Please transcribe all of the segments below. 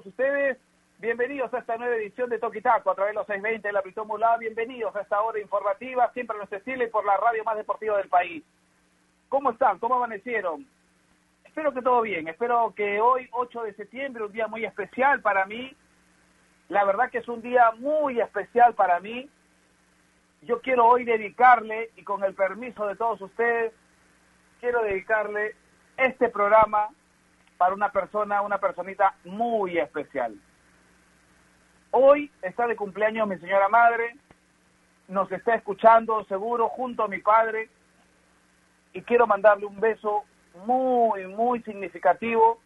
todos ustedes. Bienvenidos a esta nueva edición de Toki Taco a través de los 620 de la Britón Mulá. Bienvenidos a esta hora informativa, siempre a nuestro estilo y por la radio más deportiva del país. ¿Cómo están? ¿Cómo amanecieron? Espero que todo bien. Espero que hoy, 8 de septiembre, un día muy especial para mí. La verdad que es un día muy especial para mí. Yo quiero hoy dedicarle, y con el permiso de todos ustedes, quiero dedicarle este programa para una persona, una personita muy especial. Hoy está de cumpleaños mi señora madre, nos está escuchando seguro junto a mi padre y quiero mandarle un beso muy, muy significativo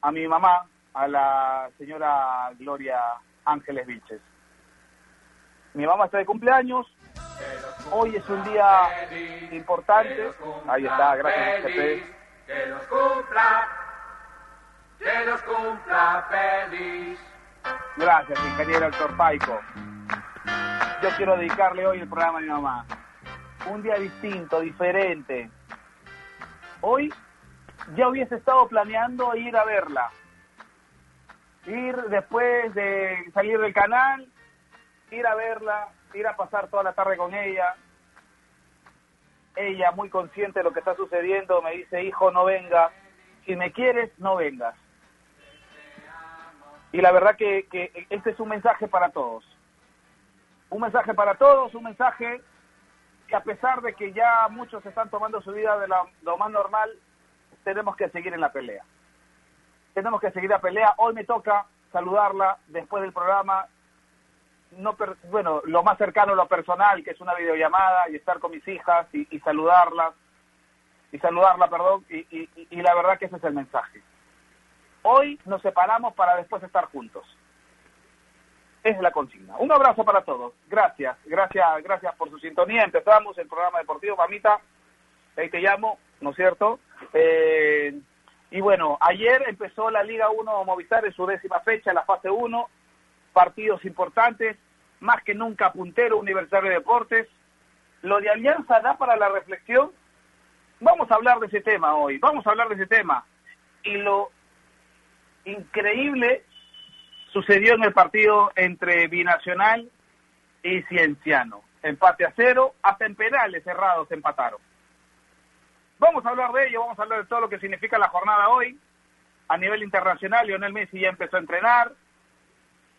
a mi mamá, a la señora Gloria Ángeles Vilches. Mi mamá está de cumpleaños, hoy es un día importante, ahí está, gracias Que los cumpla, que los cumpla feliz. Gracias, ingeniero Héctor Paico. Yo quiero dedicarle hoy el programa a mi mamá. Un día distinto, diferente. Hoy ya hubiese estado planeando ir a verla. Ir después de salir del canal, ir a verla, ir a pasar toda la tarde con ella. Ella, muy consciente de lo que está sucediendo, me dice, hijo, no vengas. Si me quieres, no vengas. Y la verdad que, que este es un mensaje para todos. Un mensaje para todos, un mensaje que a pesar de que ya muchos están tomando su vida de lo más normal, tenemos que seguir en la pelea. Tenemos que seguir la pelea. Hoy me toca saludarla después del programa. No bueno, lo más cercano a lo personal, que es una videollamada y estar con mis hijas y, y saludarlas. Y saludarla, perdón. Y, y, y la verdad que ese es el mensaje. Hoy nos separamos para después estar juntos. Es la consigna. Un abrazo para todos. Gracias, gracias, gracias por su sintonía. Empezamos el programa deportivo, mamita. Ahí te llamo, ¿no es cierto? Eh, y bueno, ayer empezó la Liga 1 Movistar en su décima fecha, la fase 1. Partidos importantes, más que nunca puntero Universitario de Deportes. Lo de Alianza da para la reflexión. Vamos a hablar de ese tema hoy, vamos a hablar de ese tema. Y lo increíble sucedió en el partido entre Binacional y Cienciano. Empate a cero, hasta en penales cerrados empataron. Vamos a hablar de ello, vamos a hablar de todo lo que significa la jornada hoy. A nivel internacional, Lionel Messi ya empezó a entrenar.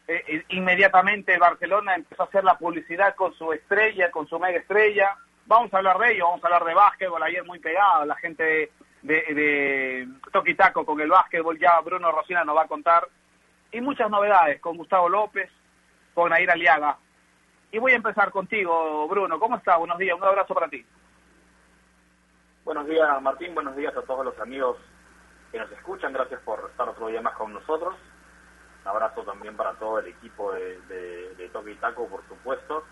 Eh, inmediatamente Barcelona empezó a hacer la publicidad con su estrella, con su mega estrella. Vamos a hablar de ello, vamos a hablar de básquetbol, ayer muy pegado, la gente de, de Taco con el básquetbol, ya Bruno Rosina nos va a contar, y muchas novedades con Gustavo López, con Nair Aliaga. Y voy a empezar contigo, Bruno. ¿Cómo estás? Buenos días, un abrazo para ti. Buenos días, Martín. Buenos días a todos los amigos que nos escuchan. Gracias por estar otro día más con nosotros. Un abrazo también para todo el equipo de, de, de Toque y Taco, por supuesto.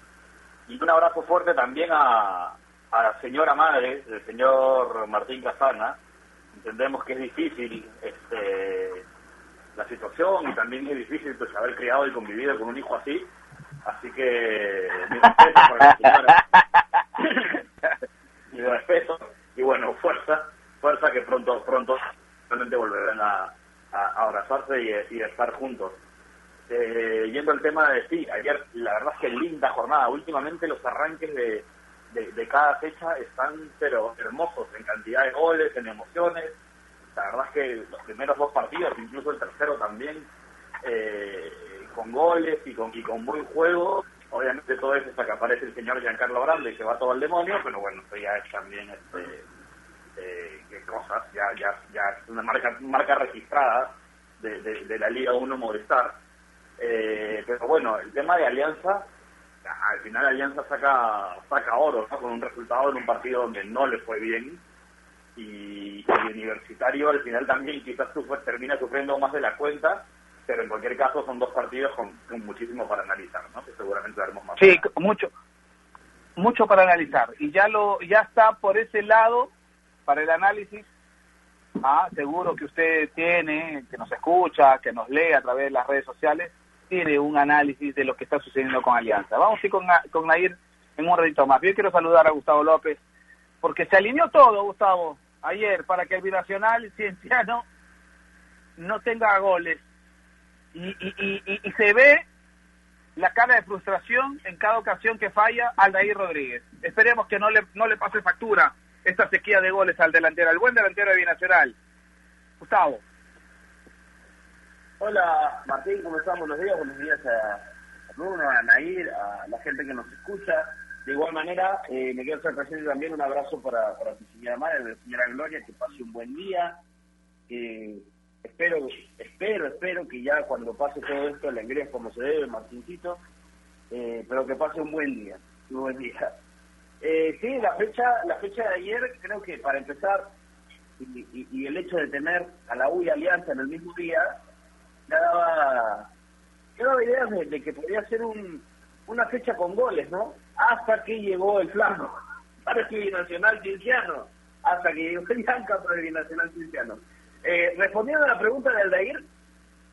Y un abrazo fuerte también a, a la señora madre del señor Martín Casana. Entendemos que es difícil este, la situación y también es difícil pues, haber criado y convivido con un hijo así. Así que mi respeto para la señora. mi respeto y bueno, fuerza, fuerza que pronto, pronto realmente volverán a, a, abrazarse y, y, estar juntos. Eh, yendo al tema de sí, ayer la verdad es que linda jornada. Últimamente los arranques de, de, cada fecha están pero hermosos en cantidad de goles, en emociones. La verdad es que los primeros dos partidos, incluso el tercero también, eh, con goles y con, y con buen juego. Obviamente todo eso hasta que aparece el señor Giancarlo Grande se va todo al demonio, pero bueno, eso ya es también este, eh, cosas, ya, ya, ya es una marca, marca registrada de, de, de la Liga 1 Movistar. Eh, pero bueno, el tema de Alianza, al final Alianza saca saca oro ¿no? con un resultado en un partido donde no le fue bien y, y Universitario al final también quizás sufre, termina sufriendo más de la cuenta pero en cualquier caso son dos partidos con, con muchísimo para analizar ¿no? que seguramente veremos más sí mucho mucho para analizar y ya lo ya está por ese lado para el análisis ah seguro que usted tiene que nos escucha que nos lee a través de las redes sociales tiene un análisis de lo que está sucediendo con Alianza. Vamos a ir con, con Nair en un ratito más. Yo quiero saludar a Gustavo López, porque se alineó todo, Gustavo. ayer para que el binacional cienciano no tenga goles. Y, y, y, y se ve la cara de frustración en cada ocasión que falla Aldair Rodríguez. Esperemos que no le, no le pase factura esta sequía de goles al delantero, al buen delantero de Binacional. Gustavo. Hola Martín, ¿cómo están? Buenos días, buenos días a Bruno, a Nair, a la gente que nos escucha. De igual manera, eh, me quiero hacer presente también un abrazo para, para tu señora madre, la señora Gloria, que pase un buen día. Eh, espero, espero, espero que ya cuando pase todo esto le ingreses como se debe, Martincito, eh, pero que pase un buen día, un buen día. Eh, sí, la fecha, la fecha de ayer, creo que para empezar, y, el hecho de tener a la U y Alianza en el mismo día, ya daba, daba ideas de, que podría ser un, una fecha con goles, ¿no? Hasta que llegó el flanco, para el binacional cienciano, hasta que llegó el Yanca para el binacional cienciano. Eh, respondiendo a la pregunta de Aldair,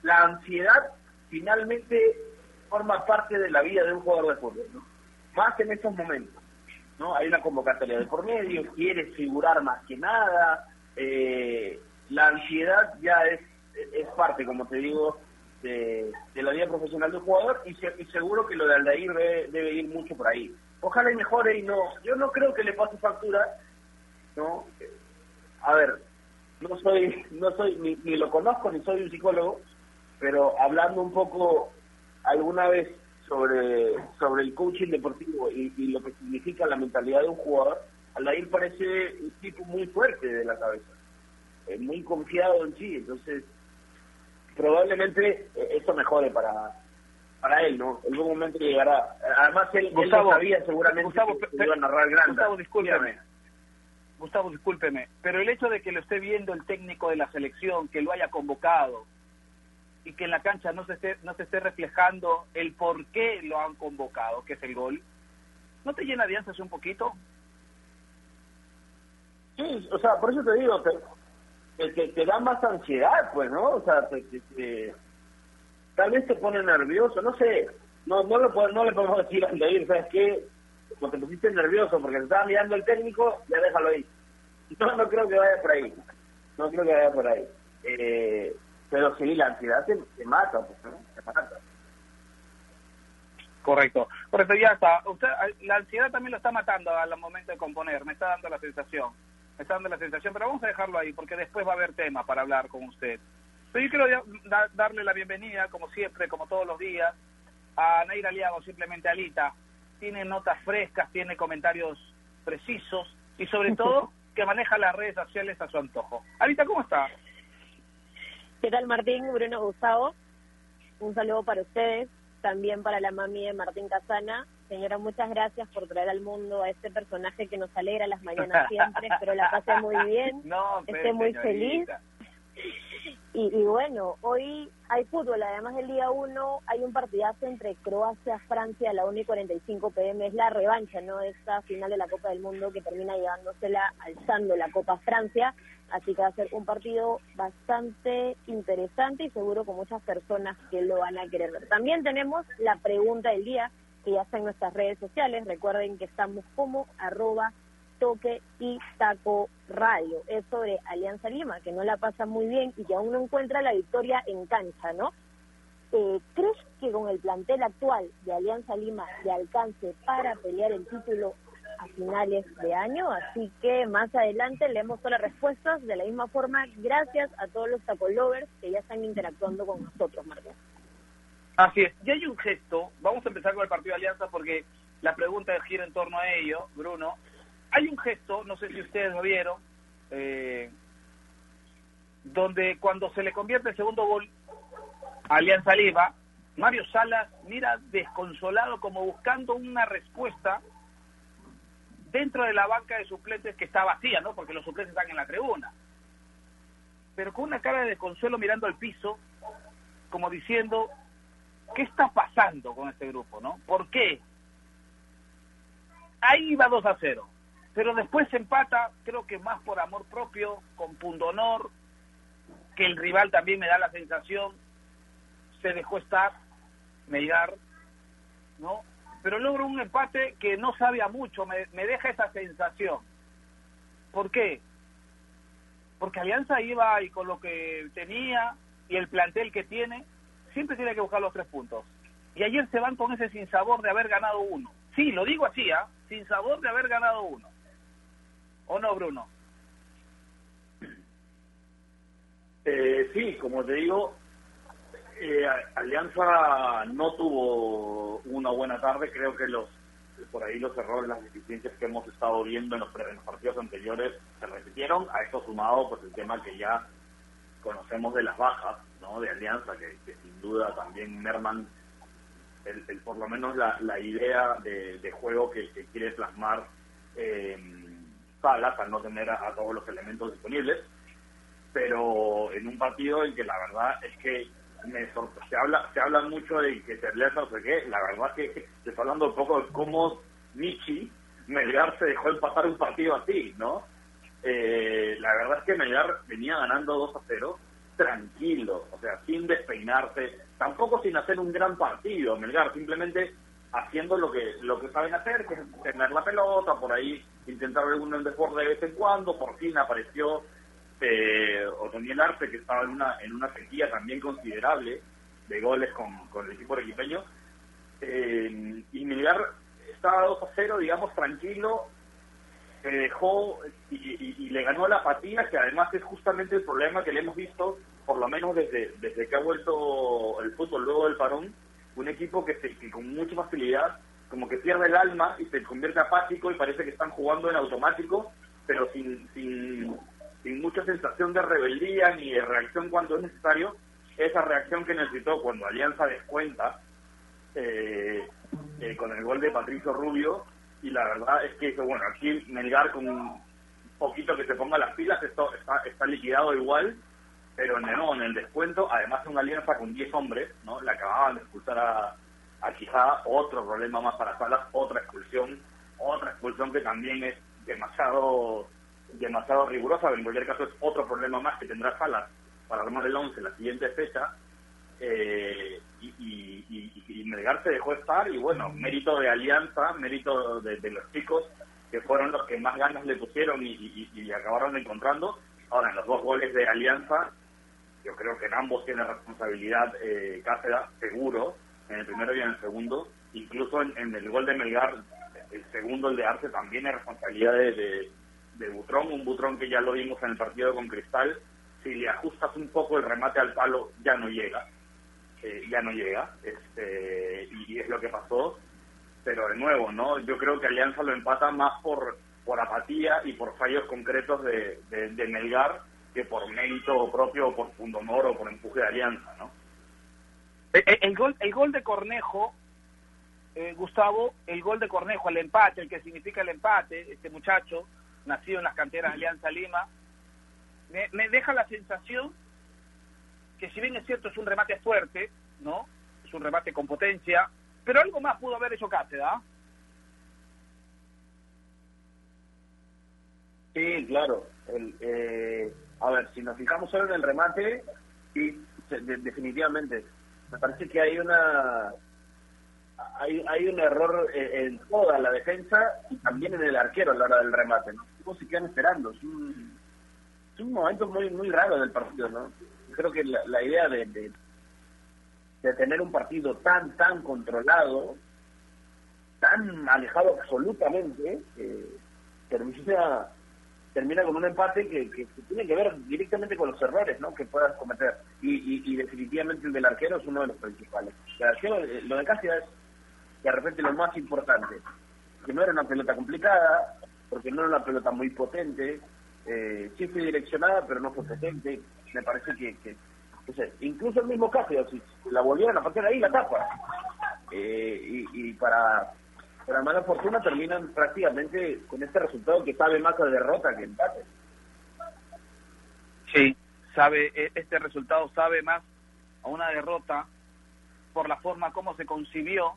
la ansiedad finalmente forma parte de la vida de un jugador de fútbol, ¿no? Más en estos momentos, ¿no? Hay una convocatoria de por medio, quiere figurar más que nada, eh, la ansiedad ya es, es parte, como te digo, de, de la vida profesional del jugador y, se, y seguro que lo de Aldair debe, debe ir mucho por ahí. Ojalá y mejore y no, yo no creo que le pase factura, ¿no? A ver, no soy, no soy ni, ni lo conozco ni soy un psicólogo, pero hablando un poco alguna vez sobre, sobre el coaching deportivo y, y lo que significa la mentalidad de un jugador, Aldair parece un tipo muy fuerte de la cabeza, eh, muy confiado en sí, entonces probablemente eh, esto mejore para para él, ¿no? El buen momento llegará. Además, él, Gustavo, él lo sabía seguramente Gustavo, que iba a narrar grande. Gustavo, discúlpeme. Gustavo, discúlpeme, pero el hecho de que lo esté viendo el técnico de la selección, que lo haya convocado y que en la cancha no se esté, no se esté reflejando el por qué lo han convocado, que es el gol, ¿no te llena de ansias un poquito? Sí, o sea, por eso te digo, te, te, da más ansiedad, pues, ¿no? O sea, te, tal vez te pone nervioso, no sé, no no, lo, puedo- no le podemos decir a ¿sabes qué? Como te pusiste nervioso porque te estaba mirando el técnico, ya déjalo ahí. No, no creo que vaya por ahí, no creo que vaya por ahí. Eh, pero sí, la ansiedad te, te mata, pues, ¿no? Te mata. Correcto, correcto, ya está. Usted, la ansiedad también lo está matando al momento de componer, me está dando la sensación, me está dando la sensación, pero vamos a dejarlo ahí porque después va a haber tema para hablar con usted. Pero yo quiero da- darle la bienvenida, como siempre, como todos los días, a Nair Aliago, simplemente Alita. Tiene notas frescas, tiene comentarios precisos y sobre todo que maneja las redes sociales a su antojo. Alita, ¿cómo está? ¿Qué tal Martín, Bruno, Gustavo? Un saludo para ustedes, también para la mami de Martín Casana. Señora, muchas gracias por traer al mundo a este personaje que nos alegra las mañanas siempre. Espero la pase muy bien, No, esté pues, muy feliz. Y, y bueno, hoy hay fútbol, además del día 1 hay un partidazo entre Croacia-Francia a la 1 y 45 pm, es la revancha, ¿no? Esta final de la Copa del Mundo que termina llevándosela, alzando la Copa Francia, así que va a ser un partido bastante interesante y seguro con muchas personas que lo van a querer ver. También tenemos la pregunta del día, que ya está en nuestras redes sociales, recuerden que estamos como arroba toque y taco radio. Es sobre Alianza Lima, que no la pasa muy bien y que aún no encuentra la victoria en cancha, ¿no? Eh, ¿Crees que con el plantel actual de Alianza Lima le alcance para pelear el título a finales de año? Así que más adelante leemos todas las respuestas de la misma forma. Gracias a todos los taco lovers que ya están interactuando con nosotros, Martín. Así es. Y hay un gesto, vamos a empezar con el partido de Alianza porque la pregunta gira en torno a ello, Bruno. Hay un gesto, no sé si ustedes lo vieron, eh, donde cuando se le convierte el segundo gol a Alianza Lima, Mario Salas mira desconsolado como buscando una respuesta dentro de la banca de suplentes que está vacía, ¿no? Porque los suplentes están en la tribuna. Pero con una cara de desconsuelo mirando al piso, como diciendo, ¿qué está pasando con este grupo, no? ¿Por qué? Ahí iba 2 a 0, pero después se empata, creo que más por amor propio, con pundonor, que el rival también me da la sensación, se dejó estar, Melgar, ¿no? Pero logro un empate que no sabe a mucho, me, me deja esa sensación. ¿Por qué? porque Alianza iba y con lo que tenía y el plantel que tiene, siempre tiene que buscar los tres puntos. Y ayer se van con ese sinsabor de haber ganado uno. Sí, lo digo así, ¿ah? Sin sabor de haber ganado uno. ¿O no, Bruno? Eh, sí, como te digo, eh, Alianza no tuvo una buena tarde. Creo que los por ahí los errores, las deficiencias que hemos estado viendo en los, partidos anteriores se repitieron. A esto sumado, pues el tema que ya conocemos de las bajas, ¿no? De Alianza, que, sin duda también merman el, por lo menos la, la idea de, juego que, quiere plasmar eh, Salas al no tener a, todos los elementos disponibles. Pero en un partido en que la verdad es que me se habla se habla mucho de que Alianza no sé qué, la verdad es que se está hablando un poco de cómo Michi Melgar se dejó pasar un partido así, ¿no? Eh, la verdad es que Melgar venía ganando 2 a 0 tranquilo, o sea, sin despeinarse, tampoco sin hacer un gran partido, Melgar, simplemente haciendo lo que lo que saben hacer, que es tener la pelota, por ahí intentar algún desborde de vez en cuando, por fin apareció eh, Otoniel Arce, que estaba en una en una sequía también considerable de goles con, con el equipo equipeño, eh, y Melgar estaba 2 a 0, digamos, tranquilo, se dejó y, le ganó la apatía, que además es justamente el problema que le hemos visto, por lo menos desde, desde que ha vuelto el fútbol luego del parón, un equipo que, se, con mucha facilidad como que pierde el alma y se convierte apático y parece que están jugando en automático, pero sin, sin, sin mucha sensación de rebeldía ni de reacción cuando es necesario, esa reacción que necesitó cuando Alianza descuenta eh, eh, con el gol de Patricio Rubio y la verdad es que, bueno, aquí Melgar con un poquito que se ponga las pilas esto está, está liquidado igual, pero no, en el descuento, además de una alianza con 10 hombres, ¿no? Le acababan de expulsar a, a Quijada, otro problema más para Salas, otra expulsión, otra expulsión que también es demasiado demasiado rigurosa, en cualquier caso es otro problema más que tendrá Salas para armar el 11 la siguiente fecha, eh, y, Melgar se dejó estar y bueno, mérito de Alianza, mérito de, los chicos que fueron los que más ganas le pusieron y, acabaron encontrando. Ahora, en los dos goles de Alianza, yo creo que en ambos tiene responsabilidad eh, Cáceres, seguro, en el primero y en el segundo. Incluso en, el gol de Melgar, el segundo, el de Arce, también es responsabilidad de Butrón, un Butrón que ya lo vimos en el partido con Cristal. Si le ajustas un poco el remate al palo, ya no llega ya no llega, este, y, es lo que pasó, pero de nuevo, ¿no? Yo creo que Alianza lo empata más por, por apatía y por fallos concretos de, de, Melgar que por mérito propio o por pundonor o por empuje de Alianza, ¿no? El, gol, el gol de Cornejo, eh, Gustavo, el gol de Cornejo, el empate, el que significa el empate, este muchacho, nacido en las canteras Alianza Lima, me, me deja la sensación que si bien es cierto es un remate fuerte, ¿no? Es un remate con potencia, pero algo más pudo haber hecho Cáceres, ¿ah? Sí, claro. eh, a ver, si nos fijamos solo en el remate, sí, definitivamente. Me parece que hay una hay, hay un error en, toda la defensa y también en el arquero a la hora del remate. ¿no? Todos se quedan esperando. Es un, es un momento muy muy raro del partido, ¿no? creo que la, idea de, de, tener un partido tan, tan controlado, tan alejado absolutamente, termina, termina con un empate que, que, tiene que ver directamente con los errores ¿no? que puedas cometer. Y, definitivamente el del arquero es uno de los principales. Eh, lo de Casia es de repente lo más importante, que no era una pelota complicada, porque no era una pelota muy potente, eh, sí fue direccionada, pero no fue potente, me parece que, que incluso el mismo si la volvieran a pasar ahí, la tapa. Eh, y, para, para mala fortuna terminan prácticamente con este resultado que sabe más a derrota que empate. Sí, sabe, e, este resultado sabe más a una derrota por la forma como se concibió,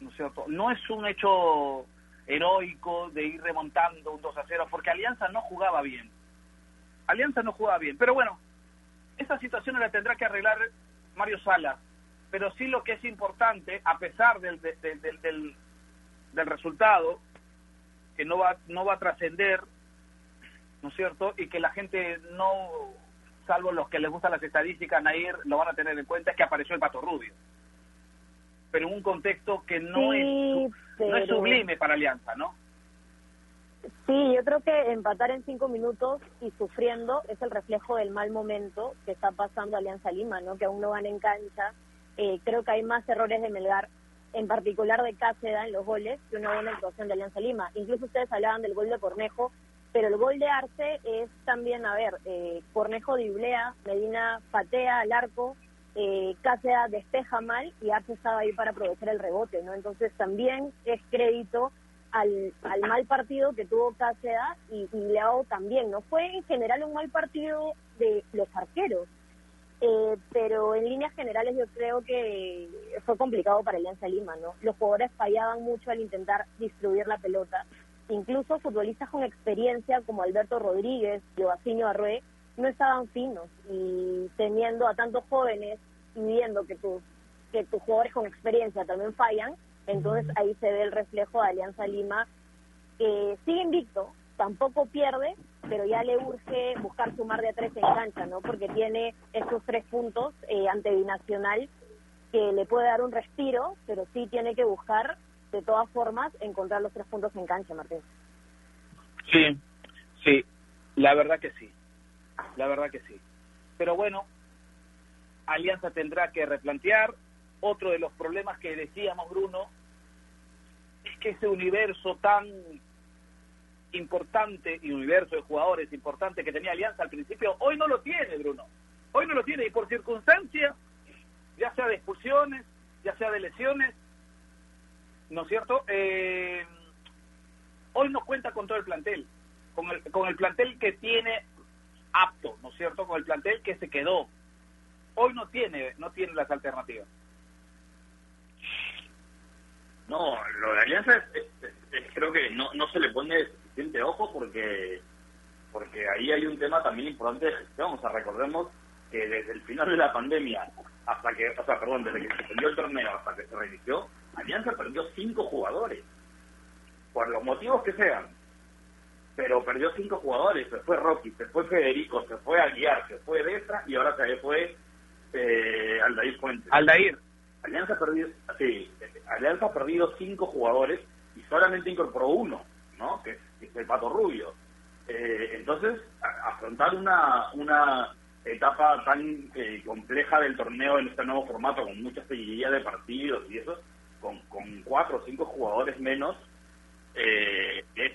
¿no es cierto? No es un hecho heroico de ir remontando un 2 a 0, porque Alianza no jugaba bien. Alianza no jugaba bien. Pero bueno, esa situación la tendrá que arreglar Mario Sala. Pero sí lo que es importante, a pesar del, del, del, del resultado, que no va, no va a trascender, ¿no es cierto? Y que la gente no, salvo los que les gustan las estadísticas, Nair, lo van a tener en cuenta, es que apareció el Pato Rubio. Pero en un contexto que no, Sí, es, no es sublime para Alianza, ¿no? Sí, yo creo que empatar en cinco minutos y sufriendo es el reflejo del mal momento que está pasando Alianza Lima, ¿no? Que aún no van en cancha. Eh, creo que hay más errores de Melgar, en particular de Cáceda en los goles, que una buena actuación de Alianza Lima. Incluso ustedes hablaban del gol de Cornejo, pero el gol de Arce es también, a ver, eh, Cornejo driblea, Medina patea al arco, eh, despeja mal y Arce estaba ahí para aprovechar el rebote, ¿no? Entonces también es crédito al, al mal partido que tuvo Cáceda y, y Leao también. No fue en general un mal partido de los arqueros, eh, pero en líneas generales yo creo que fue complicado para Alianza Lima, ¿no? Los jugadores fallaban mucho al intentar distribuir la pelota. Incluso futbolistas con experiencia como Alberto Rodríguez, Joaquinho Arrué, no estaban finos y teniendo a tantos jóvenes y viendo que tus que tus jugadores con experiencia también fallan, entonces ahí se ve el reflejo de Alianza Lima que sigue invicto, tampoco pierde, pero ya le urge buscar sumar de a tres en cancha, ¿no? Porque tiene esos tres puntos eh, ante Binacional que le puede dar un respiro, pero sí tiene que buscar, de todas formas, encontrar los tres puntos en cancha, Martín. Sí, sí, la verdad que sí, la verdad que sí. Pero bueno, Alianza tendrá que replantear. Otro de los problemas que decíamos, Bruno, es que ese universo tan importante y universo de jugadores importante que tenía Alianza al principio, hoy no lo tiene, Bruno. Hoy no lo tiene y por circunstancias, ya sea de expulsiones, ya sea de lesiones, ¿no es cierto? Eh, hoy no cuenta con todo el plantel, con el, con el plantel que tiene apto, ¿no es cierto? Con el plantel que se quedó. Hoy no tiene, no tiene las alternativas. No, lo de Alianza creo que no, no se le pone suficiente ojo porque porque ahí hay un tema también importante de gestión. O sea, recordemos que desde el final de la pandemia hasta que, o sea, perdón, desde que se perdió el torneo hasta que se reinició, Alianza perdió cinco jugadores. Por los motivos que sean. Pero perdió cinco jugadores. Se fue Rocky, se fue Federico, se fue Aguiar, se fue Destra y ahora se fue eh, Aldair Fuentes. Aldair, Alianza ha perdido, sí, Alianza ha perdido cinco jugadores y solamente incorporó uno, ¿no? Que es, que es el Pato Rubio. Eh, entonces, a- afrontar una, una etapa tan eh, compleja del torneo en este nuevo formato, con mucha seguidilla de partidos y eso, con, con cuatro o cinco jugadores menos, eh, es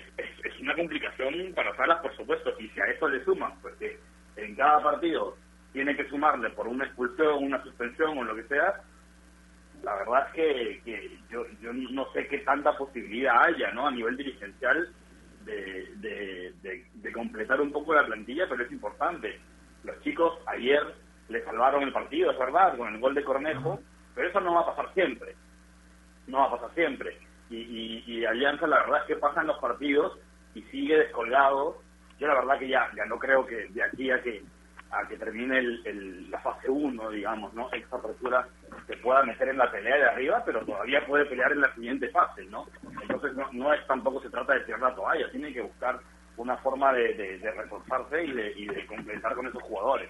una complicación para Salas, por supuesto, y si a eso le suman, pues que en cada partido tiene que sumarle por una expulsión, una suspensión o lo que sea, la verdad es que, que yo, yo no sé qué tanta posibilidad haya ¿no? a nivel dirigencial de, de, de- de completar un poco la plantilla, pero es importante. Los chicos ayer le salvaron el partido, es verdad, con el gol de Cornejo, pero eso no va a pasar siempre. No va a pasar siempre. Y, y, y Alianza, la verdad es que pasan los partidos y sigue descolgado. Yo la verdad que ya, ya no creo que de aquí a que a que termine el, la fase 1, digamos, ¿no? Esta apertura se pueda meter en la pelea de arriba, pero todavía puede pelear en la siguiente fase, ¿no? Entonces no, no es tampoco se trata de tirar la toalla, tiene que buscar una forma de, de, de reforzarse y de, y de completar con esos jugadores.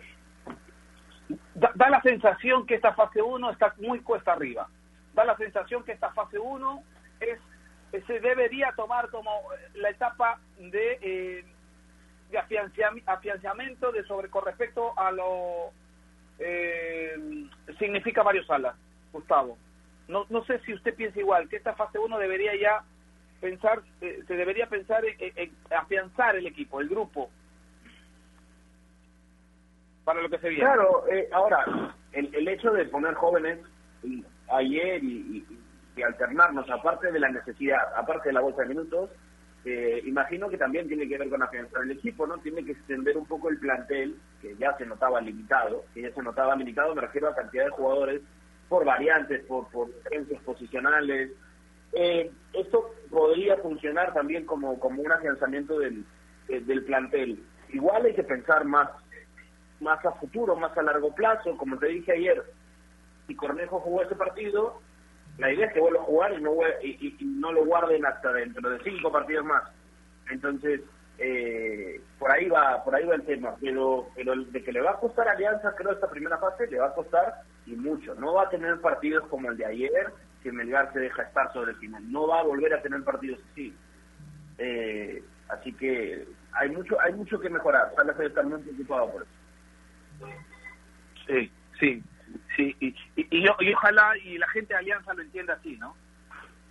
da, da la sensación que esta fase 1 está muy cuesta arriba. Da la sensación que esta fase 1 es se debería tomar como la etapa de, eh, de afianzamiento de sobre con respecto a lo eh, significa Mario Salas, Gustavo. No, no sé si usted piensa igual, que esta fase 1 debería ya pensar, eh, se debería pensar en, en- afianzar el equipo, el grupo, para lo que se viene. Claro, eh, ahora, el, el hecho de poner jóvenes y- ayer y, y- y alternarnos, aparte de la necesidad, aparte de la bolsa de minutos, eh, imagino que también tiene que ver con afianzar el equipo, ¿no? Tiene que extender un poco el plantel, que ya se notaba limitado, que ya se notaba limitado, me refiero a cantidad de jugadores por variantes, por, por diferencias posicionales. Eh, esto podría funcionar también como, como un afianzamiento del, eh, del plantel. Igual hay que pensar más más a futuro, más a largo plazo. Como te dije ayer, si Cornejo jugó ese partido, la idea es que vuelva a jugar y no, y, y- y no lo guarden hasta dentro de cinco partidos más. Entonces, eh, por ahí va por ahí va el tema, pero, pero de que le va a costar Alianza, creo, esta primera fase, le va a costar y mucho. No va a tener partidos como el de ayer, que Melgar se deja estar sobre el final. No va a volver a tener partidos así. Eh, así que hay mucho hay mucho que mejorar. Salas está muy preocupado por eso. Sí, sí, sí. Y, y, y, ojalá y la gente de Alianza lo entienda así, ¿no?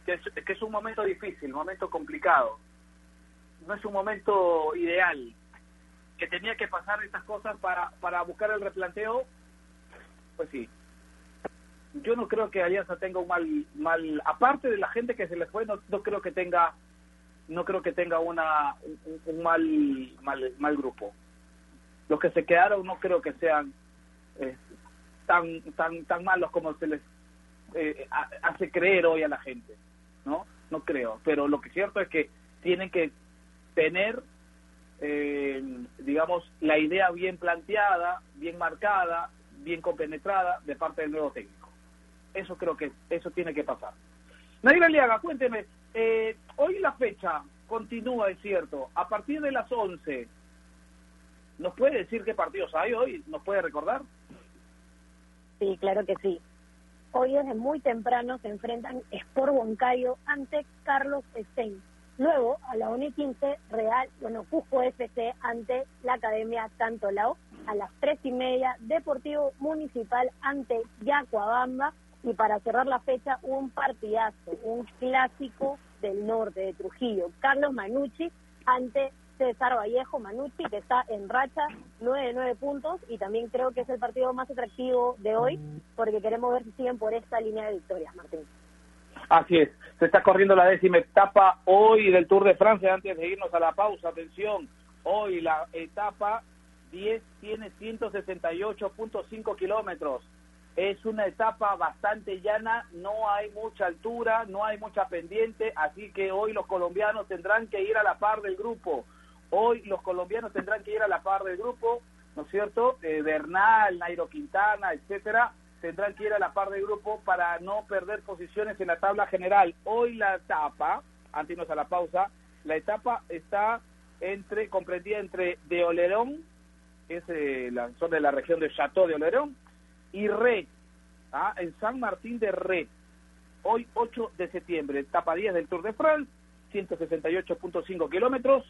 Que es, que es un momento difícil, un momento complicado no es un momento ideal, que tenía que pasar estas cosas para, para buscar el replanteo, pues sí. Yo no creo que Alianza tenga un mal, mal, aparte de la gente que se les fue, no, no creo que tenga, no creo que tenga una, un, mal, mal, mal grupo. Los que se quedaron no creo que sean eh, tan, tan, tan malos como se les eh, hace creer hoy a la gente, ¿no? No creo, pero lo que es cierto es que tienen que tener, eh, digamos, la idea bien planteada, bien marcada, bien compenetrada de parte del nuevo técnico. Eso creo que eso tiene que pasar. Nadir Aliaga, cuénteme, eh, hoy la fecha continúa, es cierto, a partir de las 11, ¿nos puede decir qué partidos hay hoy? ¿Nos puede recordar? Sí, claro que sí. Hoy desde muy temprano se enfrentan Sport Huancayo ante Carlos Stein Luego, a la 1 y 15, Real, bueno, Cusco FC ante la Academia Cantolao. A las 3 y media, Deportivo Municipal ante Yacuabamba. Y para cerrar la fecha, un partidazo, un clásico del norte de Trujillo. Carlos Manucci ante César Vallejo, Manucci, que está en racha, 9 de 9 puntos. Y también creo que es el partido más atractivo de hoy, porque queremos ver si siguen por esta línea de victorias, Martín. Así es, se está corriendo la décima etapa hoy del Tour de Francia, antes de irnos a la pausa, atención, hoy la etapa 10 tiene 168.5 kilómetros, es una etapa bastante llana, no hay mucha altura, no hay mucha pendiente, así que hoy los colombianos tendrán que ir a la par del grupo, hoy los colombianos tendrán que ir a la par del grupo, ¿no es cierto? Eh, Bernal, Nairo Quintana, etcétera, tendrán que ir a la par del grupo para no perder posiciones en la tabla general. Hoy la etapa, antes de a la pausa, la etapa está entre comprendida entre de Olerón, que es eh, la zona de la región de Chateau de Olerón, y Red, ¿ah? en San Martín de Red. Hoy 8 de septiembre, etapa 10 del Tour de France, 168.5 kilómetros,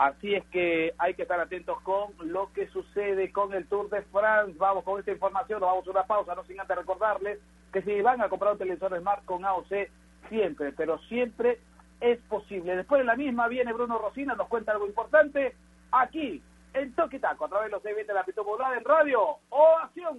Así es que hay que estar atentos con lo que sucede con el Tour de France. Vamos con esta información, nos vamos a una pausa, no sin antes recordarles que si van a comprar un televisor Smart con AOC, siempre, pero siempre es posible. Después de la misma viene Bruno Rosina, nos cuenta algo importante aquí en Toquitaco, a través de los eventos de la Pito en Radio Ovación.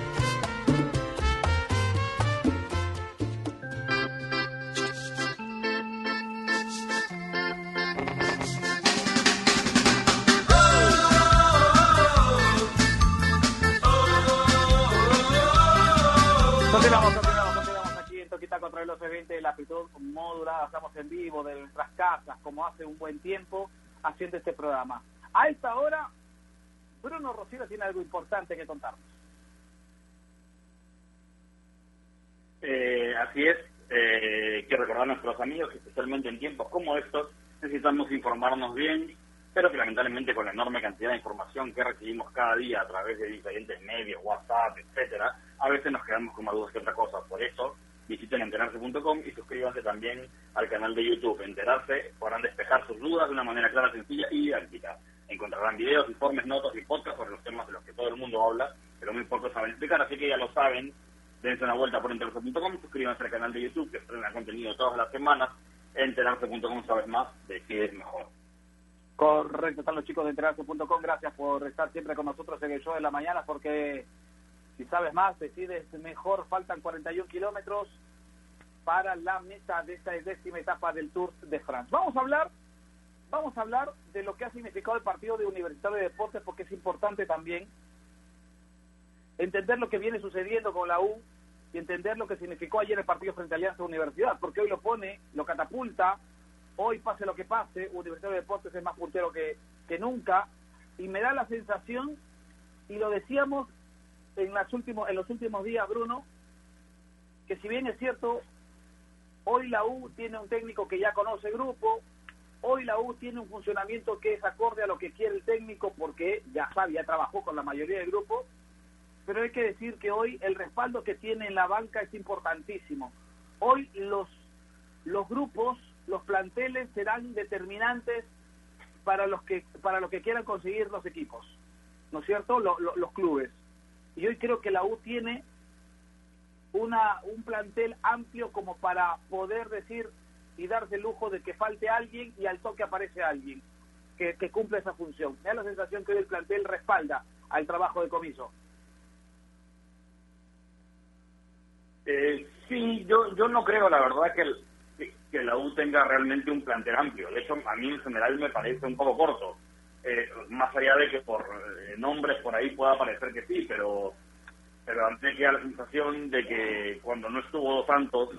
Estamos en vivo de nuestras casas, como hace un buen tiempo, haciendo este programa. A esta hora, Bruno Rocío tiene algo importante que contarnos. Eh, así es, eh, quiero recordar a nuestros amigos que especialmente en tiempos como estos necesitamos informarnos bien, pero que lamentablemente con la enorme cantidad de información que recibimos cada día a través de diferentes medios, WhatsApp, etcétera, a veces nos quedamos con más dudas que otra cosa. Por eso visiten enterarse.com y suscríbanse también al canal de YouTube. Enterarse podrán despejar sus dudas de una manera clara, sencilla y didáctica. Encontrarán videos, informes, notas y podcasts sobre los temas de los que todo el mundo habla, pero muy pocos saben explicar, así que ya lo saben. Dense una vuelta por enterarse.com, suscríbanse al canal de YouTube que estrena contenido todas las semanas. Enterarse.com sabes más de qué es mejor. Correcto, están los chicos de enterarse.com. Gracias por estar siempre con nosotros en el show de la mañana, porque si sabes más, decides mejor. Faltan 41 kilómetros para la meta de esta décima etapa del Tour de France. Vamos a hablar, vamos a hablar de lo que ha significado el partido de Universitario de Deportes, porque es importante también entender lo que viene sucediendo con la U y entender lo que significó ayer el partido frente a Alianza Universidad, porque hoy lo pone, lo catapulta, hoy pase lo que pase, Universitario de Deportes es más puntero que, que nunca, y me da la sensación, y lo decíamos en, las últimos, en los últimos días, Bruno, que si bien es cierto, hoy la U tiene un técnico que ya conoce el grupo, hoy la U tiene un funcionamiento que es acorde a lo que quiere el técnico porque ya sabe, ya trabajó con la mayoría del grupo, pero hay que decir que hoy el respaldo que tiene en la banca es importantísimo. Hoy los, los grupos, los planteles serán determinantes para los que para lo que quieran conseguir los equipos, ¿no es cierto? los clubes. Y hoy creo que la U tiene una un plantel amplio como para poder decir y darse el lujo de que falte alguien y al toque aparece alguien que, que cumple esa función. Me da la sensación que hoy el plantel respalda al trabajo de comiso. Eh, sí, yo, yo no creo, la verdad, que, que, la U tenga realmente un plantel amplio. De hecho, a mí en general me parece un poco corto. Eh, más allá de que por eh, nombres por ahí pueda parecer que sí, pero pero a mí me queda la sensación de que cuando no estuvo Dos Santos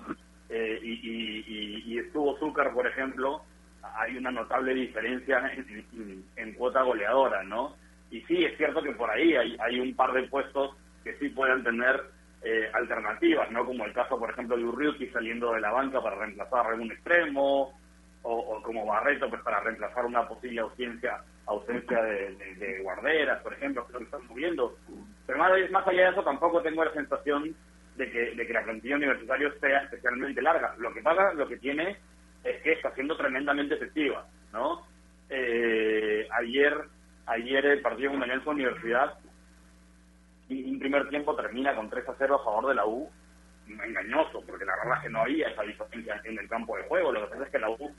eh, y, estuvo Zúcar, por ejemplo, hay una notable diferencia en, en, cuota goleadora, ¿no? Y sí, es cierto que por ahí hay, hay un par de puestos que sí pueden tener eh, alternativas, ¿no? Como el caso, por ejemplo, de Urriuki saliendo de la banca para reemplazar algún extremo, o, como Barreto, pues para reemplazar una posible ausencia ausencia de, guarderas, por ejemplo, que lo están subiendo. Pero más, más allá de eso, tampoco tengo la sensación de que, de que la plantilla universitaria sea especialmente larga. Lo que pasa, lo que tiene es que está siendo tremendamente efectiva, ¿no? Eh, ayer, ayer el partido con la Universidad un primer tiempo termina con 3 a 0 a favor de la U, engañoso, porque la verdad es que no había esa diferencia en el campo de juego. Lo que pasa es que la U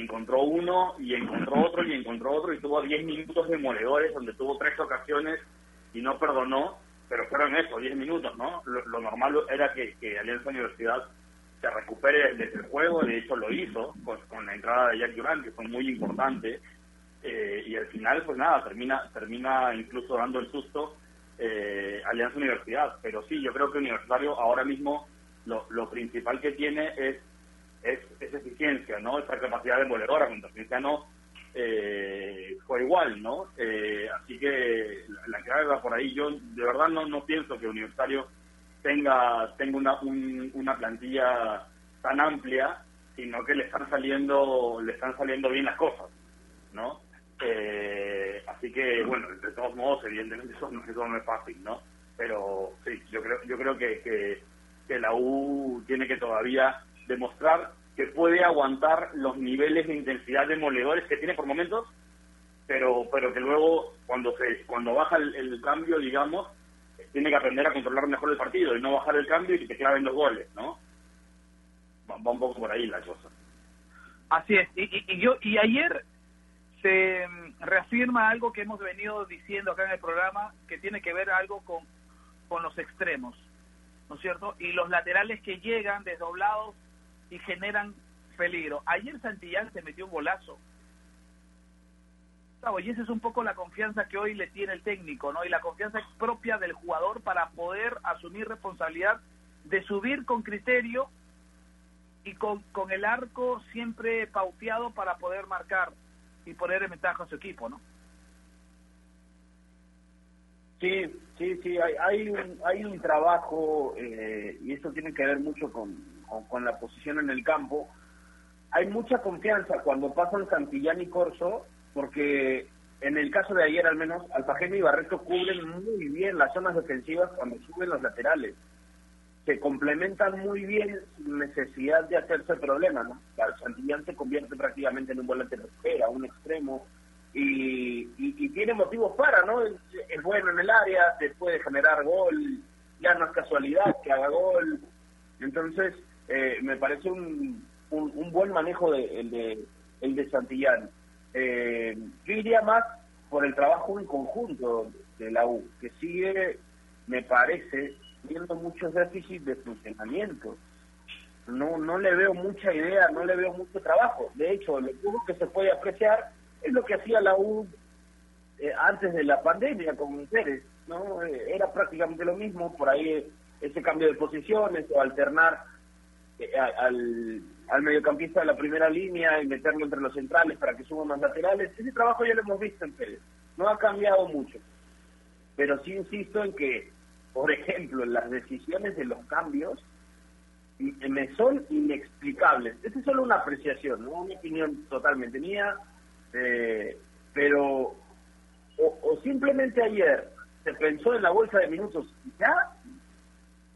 encontró uno y encontró otro y encontró otro y tuvo 10 minutos demoledores donde tuvo tres ocasiones y no perdonó, pero fueron eso, 10 minutos, ¿no? Lo, normal era que, que, Alianza Universidad se recupere desde el juego, de hecho lo hizo con, con la entrada de Jack Durán, que fue muy importante, eh, y al final, pues nada, termina, termina incluso dando el susto eh, Alianza Universidad. Pero sí, yo creo que Universitario ahora mismo lo, lo principal que tiene es, es, eficiencia, ¿no? Esa capacidad de demoledora. Contra Cristiano eh, fue igual, ¿no? Eh, así que la, clave va por ahí. Yo de verdad no, no pienso que Universitario tenga, tenga una, una plantilla tan amplia, sino que le están saliendo, le están saliendo bien las cosas, ¿no? Eh, así que, bueno, de todos modos, evidentemente eso, eso no es fácil, ¿no? Pero sí, yo creo, yo creo que, que la U tiene que todavía demostrar que puede aguantar los niveles de intensidad demoledores que tiene por momentos, pero pero que luego cuando se cuando baja el, cambio, digamos, tiene que aprender a controlar mejor el partido y no bajar el cambio y que te claven los goles, ¿no? Va, un poco por ahí la cosa. Así es. Y, y, yo y ayer se mm, reafirma algo que hemos venido diciendo acá en el programa, que tiene que ver algo con, con los extremos, ¿no es cierto? Y los laterales que llegan desdoblados y generan peligro. Ayer Santillán se metió un golazo. Y esa es un poco la confianza que hoy le tiene el técnico, ¿no? Y la confianza propia del jugador para poder asumir responsabilidad de subir con criterio y con, con el arco siempre pauteado para poder marcar y poner en ventaja a su equipo, ¿no? Sí, sí, sí, hay, hay, un, hay un trabajo, eh, y eso tiene que ver mucho con, con, la posición en el campo. Hay mucha confianza cuando pasan Santillán y Corso, porque en el caso de ayer al menos, Alfajeme y Barreto cubren muy bien las zonas defensivas cuando suben los laterales. se complementan muy bien sin necesidad de hacerse problema, ¿no? Santillán se convierte prácticamente en un volante de un extremo, y, y, tiene motivos para, ¿no? Es, es bueno en el área, te puede generar gol, ya no es casualidad que haga gol, entonces eh, me parece un, un, buen manejo de, el de el de Santillán. Eh, yo iría más por el trabajo en conjunto de la U, que sigue, me parece, viendo muchos déficits de funcionamiento. No, no le veo mucha idea, no le veo mucho trabajo. De hecho, lo único que se puede apreciar es lo que hacía la U eh, antes de la pandemia con mujeres, ¿no? Eh, era prácticamente lo mismo, por ahí eh, ese cambio de posiciones o alternar al, al mediocampista de la primera línea y meterlo entre los centrales para que suban más laterales. Ese trabajo ya lo hemos visto en Pérez. No ha cambiado mucho. Pero sí insisto en que, por ejemplo, las decisiones de los cambios y- me son inexplicables. Esta es solo una apreciación, no una opinión totalmente mía, eh, pero o, o simplemente ayer se pensó en la bolsa de minutos y ya,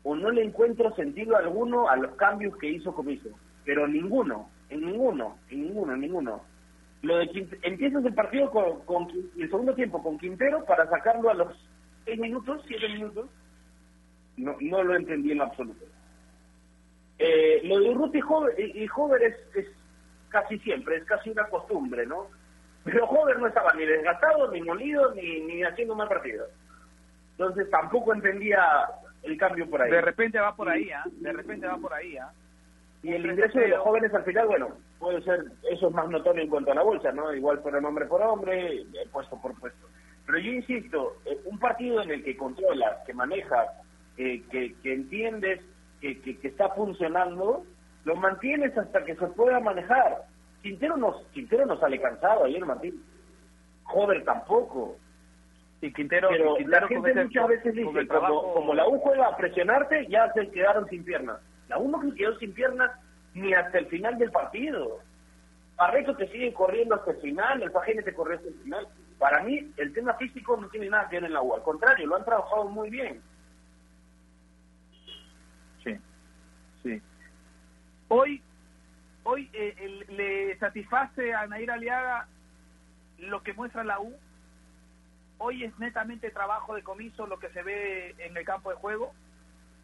o no le encuentro sentido alguno a los cambios que hizo Comiso, pero ninguno, en ninguno, en ninguno, en ninguno. Lo de Quint- empiezas el partido con, el segundo tiempo con Quintero para sacarlo a los seis minutos, siete minutos, no, no lo entendí en absoluto. Eh, lo de Urruti y Hover, y, Hover es, es casi siempre, es casi una costumbre, ¿no? Pero Hover no estaba ni desgastado, ni molido, ni, ni haciendo mal partido. Entonces tampoco entendía el cambio por ahí. De repente va por ahí, ¿ah? De repente va por ahí, ¿ah? Y el ingreso de los jóvenes al final, bueno, puede ser, eso es más notorio en cuanto a la bolsa, ¿no? Igual fueron hombre por hombre, eh, puesto por puesto. Pero yo insisto, eh, un partido en el que controlas, que manejas, eh, que, que entiendes que, que, que está funcionando, lo mantienes hasta que se pueda manejar. Quintero no, Quintero no sale cansado ayer, Martín. Joven tampoco. Y Quintero, Pero Quintero la gente muchas veces dice, como, trabajo- como la U juega a presionarte, ya se quedaron sin piernas. La U no se quedó sin piernas ni hasta el final del partido. Barreto te sigue corriendo hasta el final, el Fajene te corrió hasta el final. Para mí, el tema físico no tiene nada que ver en la U. Al contrario, lo han trabajado muy bien. Sí, sí. Hoy, hoy eh, el- le satisface a Nair Aliaga lo que muestra la U. Hoy es netamente trabajo de comiso lo que se ve en el campo de juego,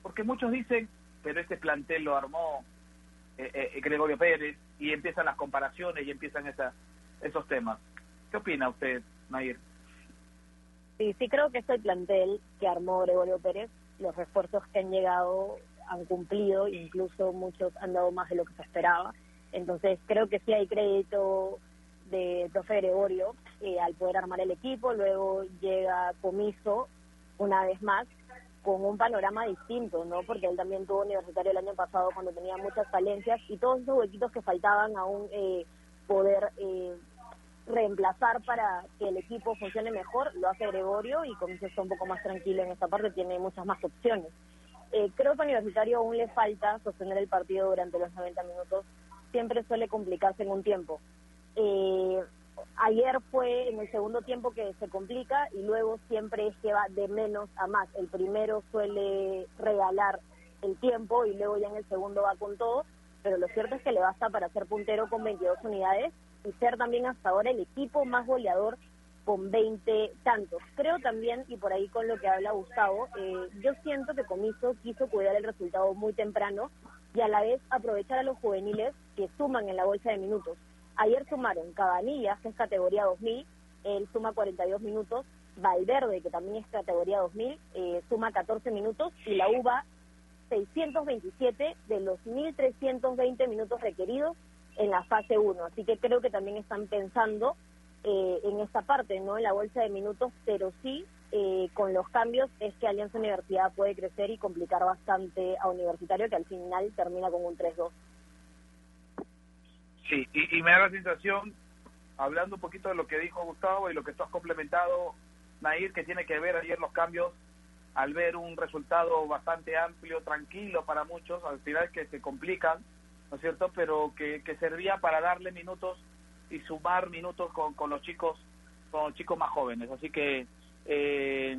porque muchos dicen, pero este plantel lo armó eh, eh, Gregorio Pérez y empiezan las comparaciones y empiezan esa, esos temas. ¿Qué opina usted, Nair? Sí, sí creo que es el plantel que armó Gregorio Pérez. Los refuerzos que han llegado han cumplido, incluso muchos han dado más de lo que se esperaba. Entonces creo que sí hay crédito de profe Gregorio eh, al poder armar el equipo. Luego llega Comiso una vez más con un panorama distinto, ¿no? Porque él también tuvo universitario el año pasado cuando tenía muchas falencias y todos esos huequitos que faltaban aún eh, poder eh, reemplazar para que el equipo funcione mejor, lo hace Gregorio y Comiso está un poco más tranquilo en esta parte, tiene muchas más opciones. Eh, creo que a Universitario aún le falta sostener el partido durante los 90 minutos, siempre suele complicarse en un tiempo. Eh, ayer fue en el segundo tiempo que se complica y luego siempre es que va de menos a más. El primero suele regalar el tiempo y luego ya en el segundo va con todo, pero lo cierto es que le basta para ser puntero con 22 unidades y ser también hasta ahora el equipo más goleador con 20 tantos. Creo también, y por ahí con lo que habla Gustavo, eh, yo siento que Comiso quiso cuidar el resultado muy temprano y a la vez aprovechar a los juveniles que suman en la bolsa de minutos. Ayer sumaron Cabanillas, que es categoría 2000, él suma 42 minutos, Valverde, que también es categoría 2000, eh, suma 14 minutos y la UBA 627 de los 1.320 minutos requeridos en la fase 1. Así que creo que también están pensando eh, en esta parte, no en la bolsa de minutos, pero sí eh, con los cambios es que Alianza Universidad puede crecer y complicar bastante a Universitario, que al final termina con un 3-2. Sí, y, y me da la sensación, hablando un poquito de lo que dijo Gustavo y lo que tú has complementado, Nair, que tiene que ver ayer los cambios al ver un resultado bastante amplio, tranquilo para muchos, al final que se complican, ¿no es cierto? Pero que, que servía para darle minutos y sumar minutos con, con los chicos con los chicos más jóvenes. Así que eh,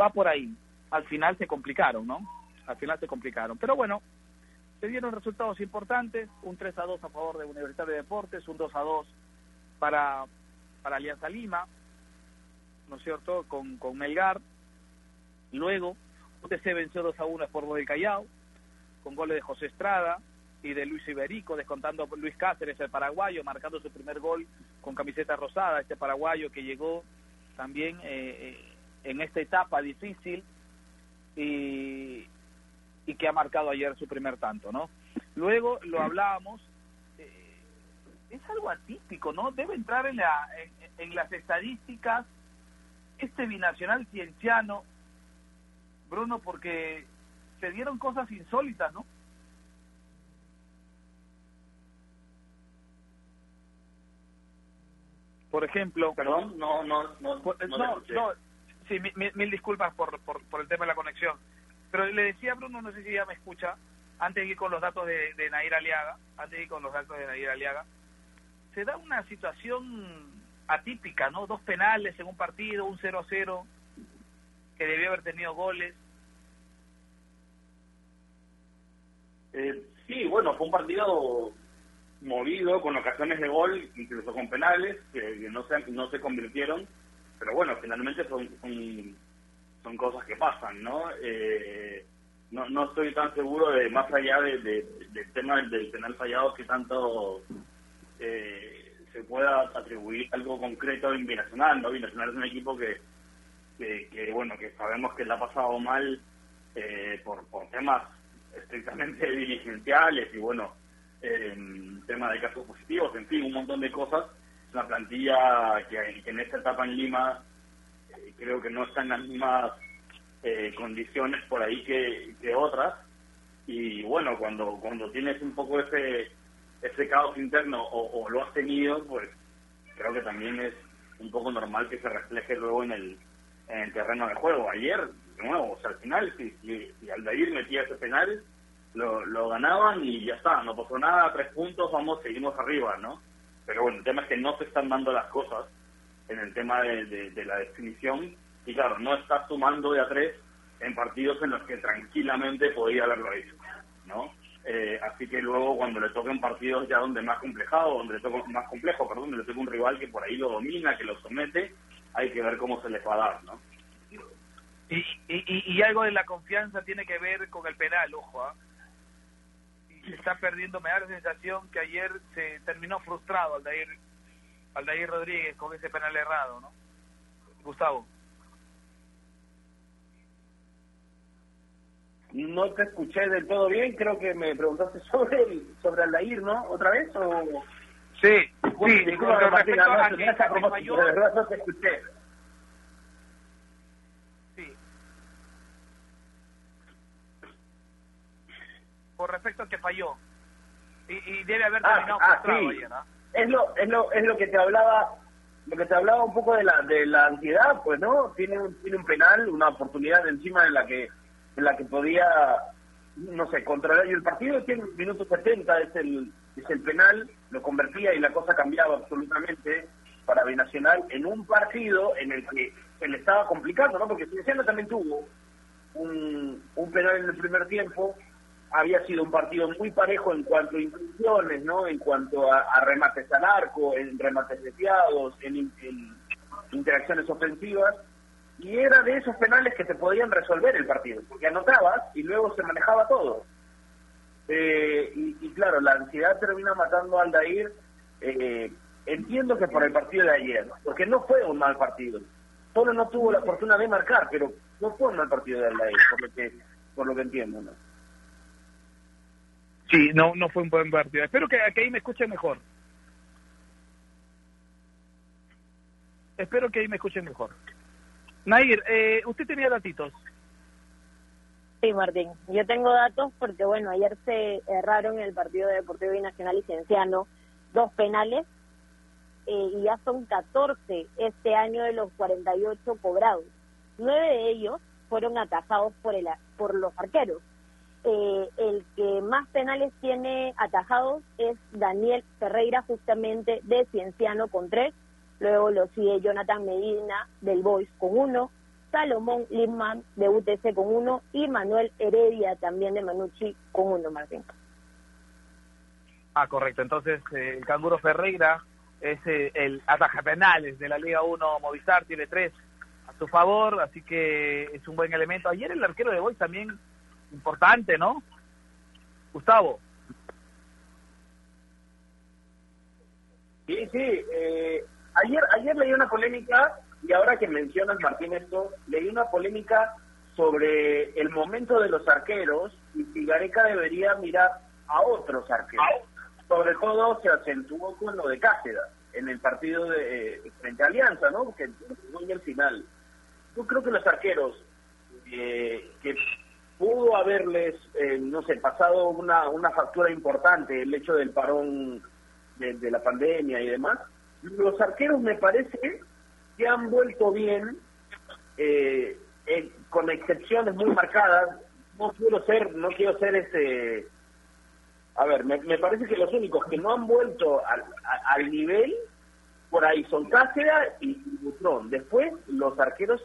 va por ahí. Al final se complicaron, ¿no? al final se complicaron. Pero bueno, se dieron resultados importantes, un 3 a 2 a favor de Universidad de Deportes, un 2 a 2 para, para Alianza Lima, ¿no es cierto?, con, con Melgar. Luego, UTC venció 2 a 1 por Sport del Callao, con goles de José Estrada y de Luis Iberico, descontando a Luis Cáceres, el paraguayo, marcando su primer gol con camiseta rosada, este paraguayo que llegó también eh, eh, en esta etapa difícil y, y que ha marcado ayer su primer tanto, ¿no? Luego lo hablábamos, eh, es algo atípico, ¿no? Debe entrar en, la, en, en las estadísticas este binacional cienciano, Bruno, porque se dieron cosas insólitas, ¿no? Por ejemplo... Perdón, no, no, no, no, no, sí, mi- mi- mil, disculpas por, por, por el tema de la conexión. Pero le decía Bruno, no sé si ya me escucha, antes de ir con los datos de, de Nair Aliaga, antes de ir con los datos de Nair Aliaga, se da una situación atípica, ¿no? Dos penales en un partido, un 0-0, que debió haber tenido goles. Eh, sí, bueno, fue un partido movido, con ocasiones de gol, incluso con penales, que, no, se, no se convirtieron, pero bueno, finalmente son, son, son cosas que pasan, ¿no? Eh, no, no estoy tan seguro de, más allá de, de- del tema del, penal fallado, que tanto eh, se pueda atribuir algo concreto en Binacional, ¿no? Binacional es un equipo que, que, que, bueno, que sabemos que le ha pasado mal eh, por, temas estrictamente dirigenciales y bueno, eh, tema de casos positivos, en fin, un montón de cosas. Es una plantilla que, que en esta etapa en Lima creo que no está en las mismas eh, condiciones por ahí que, otras. Y bueno, cuando cuando tienes un poco ese ese caos interno o, o lo has tenido, pues creo que también es un poco normal que se refleje luego en el, en el terreno de juego. Ayer, de nuevo, o sea, al final, si, si, si Aldair metía ese penal, lo, lo ganaban y ya está, no pasó nada, tres puntos, vamos, seguimos arriba, ¿no? Pero bueno, el tema es que no se están dando las cosas en el tema de, de- de la definición y claro, no está sumando de a tres en partidos en los que tranquilamente podía haberlo hecho, ¿no? Eh, así que luego cuando le toquen partidos ya donde más complejado, donde le toca más complejo, perdón, donde le toca un rival que por ahí lo domina, que lo somete, hay que ver cómo se les va a dar, ¿no? Y, y, y- algo de la confianza tiene que ver con el penal, ojo, ¿ah? Y se está perdiendo, me da la sensación que ayer se terminó frustrado Aldair, Aldair Rodríguez con ese penal errado, ¿no? Gustavo. No te escuché del todo bien, creo que me preguntaste sobre el, sobre Aldair, ¿no? ¿Otra vez o...? Sí, sí, disculpa, con Martín, respecto no, a no, que- no, no, falló- de verdad no te escuché. Sí. Con respecto a que falló. Y, y debe haber Ah, terminado ah, frustrado sí. ayer, ¿ah? Es lo, es lo, es lo que te hablaba, lo que te hablaba un poco de la, de la ansiedad, pues, ¿no? Tiene un, tiene un penal, una oportunidad encima en la que, en la que podía, no sé, controlar y el partido tiene un minuto 70, es el, es el penal, lo convertía y la cosa cambiaba absolutamente para Binacional en un partido en el que se le estaba complicando, ¿no? Porque Cienciano también tuvo un, un penal en el primer tiempo, había sido un partido muy parejo en cuanto a inclusiones, ¿no? En cuanto a, a remates al arco, en remates desviados, en, in- en interacciones ofensivas, y era de esos penales que te podían resolver el partido, porque anotabas y luego se manejaba todo. Eh, y, y claro, la ansiedad termina matando a Aldair. Eh, entiendo que por el partido de ayer, porque no fue un mal partido. Solo no tuvo la fortuna de marcar, pero no fue un mal partido de Aldair, por lo que, por lo que entiendo, ¿no? Sí, no, no fue un buen partido. Espero que, que ahí me escuchen mejor. Espero que ahí me escuchen mejor. Nair, eh, usted tenía datitos. Sí, Martín. Yo tengo datos porque, bueno, ayer se erraron en el partido de Deportivo Binacional y dos penales eh, y ya son 14 este año de los 48 cobrados. Nueve de ellos fueron atajados por, el, por los arqueros. Eh, el que más penales tiene atajados es Daniel Ferreira, justamente de Cienciano con tres. Luego lo sigue Jonathan Medina del Boys con uno. Salomón Lindman de UTC con uno y Manuel Heredia también de Manucci con uno, Martín. Ah, correcto. Entonces, eh, el Canguro Ferreira es eh, el ataja penales de la Liga 1 Movistar, tiene tres a su favor, así que es un buen elemento. Ayer el arquero de Boys también importante, ¿no? Gustavo. Sí, sí. Eh, ayer, ayer leí una polémica, y ahora que mencionas, Martín, esto, leí una polémica sobre el momento de los arqueros y si Gareca debería mirar a otros arqueros. Sobre todo se acentuó con lo de Cáceres en el partido de eh, frente a Alianza, ¿no? Que fue en el final. Yo creo que los arqueros eh, que pudo haberles, eh, no sé, pasado una, una factura importante, el hecho del parón de, la pandemia y demás, los arqueros me parece que han vuelto bien, eh, eh, con excepciones muy marcadas. No quiero ser, no quiero ser este. A ver, me, me parece que los únicos que no han vuelto al, al nivel por ahí son Cáceres y Butrón. Después, los arqueros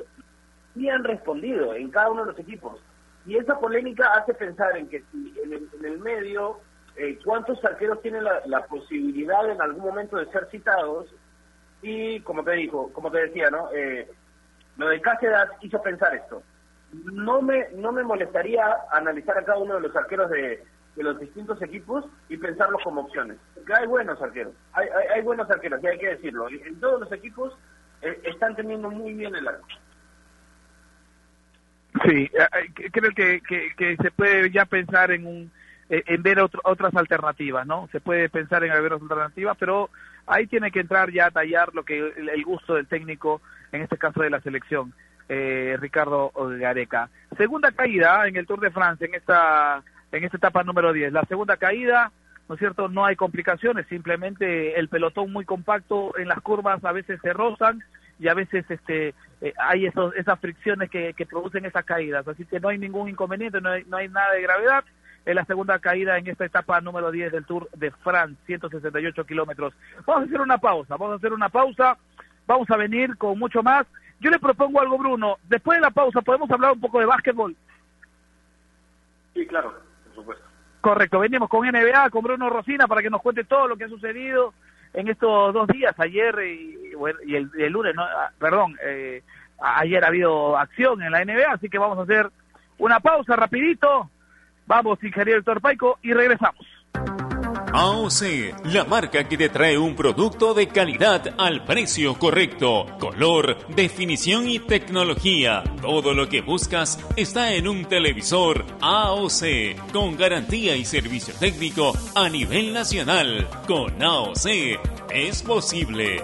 sí han respondido en cada uno de los equipos. Y esa polémica hace pensar en que si en el, en el medio, eh, cuántos arqueros tienen la, la posibilidad en algún momento de ser citados. Y como te dijo, como te decía, ¿no? Eh, lo de Cáceres hizo pensar esto. No me, no me molestaría analizar a cada uno de los arqueros de, de los distintos equipos y pensarlos como opciones. Porque hay buenos arqueros, hay, hay, buenos arqueros, y hay que decirlo. En todos los equipos eh, están teniendo muy bien el arco. Sí, eh, eh, creo que, que, se puede ya pensar en un eh, en ver otro- otras alternativas, ¿no? Se puede pensar en ver otras alternativas, pero ahí tiene que entrar ya a tallar lo que el, el gusto del técnico, en este caso de la selección, eh, Ricardo Gareca. Segunda caída en el Tour de Francia, en esta en esta etapa número 10. La segunda caída, ¿no es cierto? No hay complicaciones, simplemente el pelotón muy compacto en las curvas a veces se rozan y a veces este eh, hay esos, esas fricciones que, que producen esas caídas. Así que no hay ningún inconveniente, no hay, no hay nada de gravedad. Es la segunda caída en esta etapa número 10 del Tour de France, 168 kilómetros. Vamos a hacer una pausa, vamos a hacer una pausa, vamos a venir con mucho más. Yo le propongo algo, Bruno. Después de la pausa, ¿podemos hablar un poco de básquetbol? Sí, claro, por supuesto. Correcto, venimos con NBA, con Bruno Rosina para que nos cuente todo lo que ha sucedido en estos dos días, ayer y, y el, lunes, ¿no? Ah, perdón, eh, ayer ha habido acción en la NBA, así que vamos a hacer una pausa rapidito, vamos, ingeniero Torpaico, y regresamos. AOC, la marca que te trae un producto de calidad al precio correcto. Color, definición y tecnología. Todo lo que buscas está en un televisor AOC, con garantía y servicio técnico a nivel nacional. Con AOC es posible.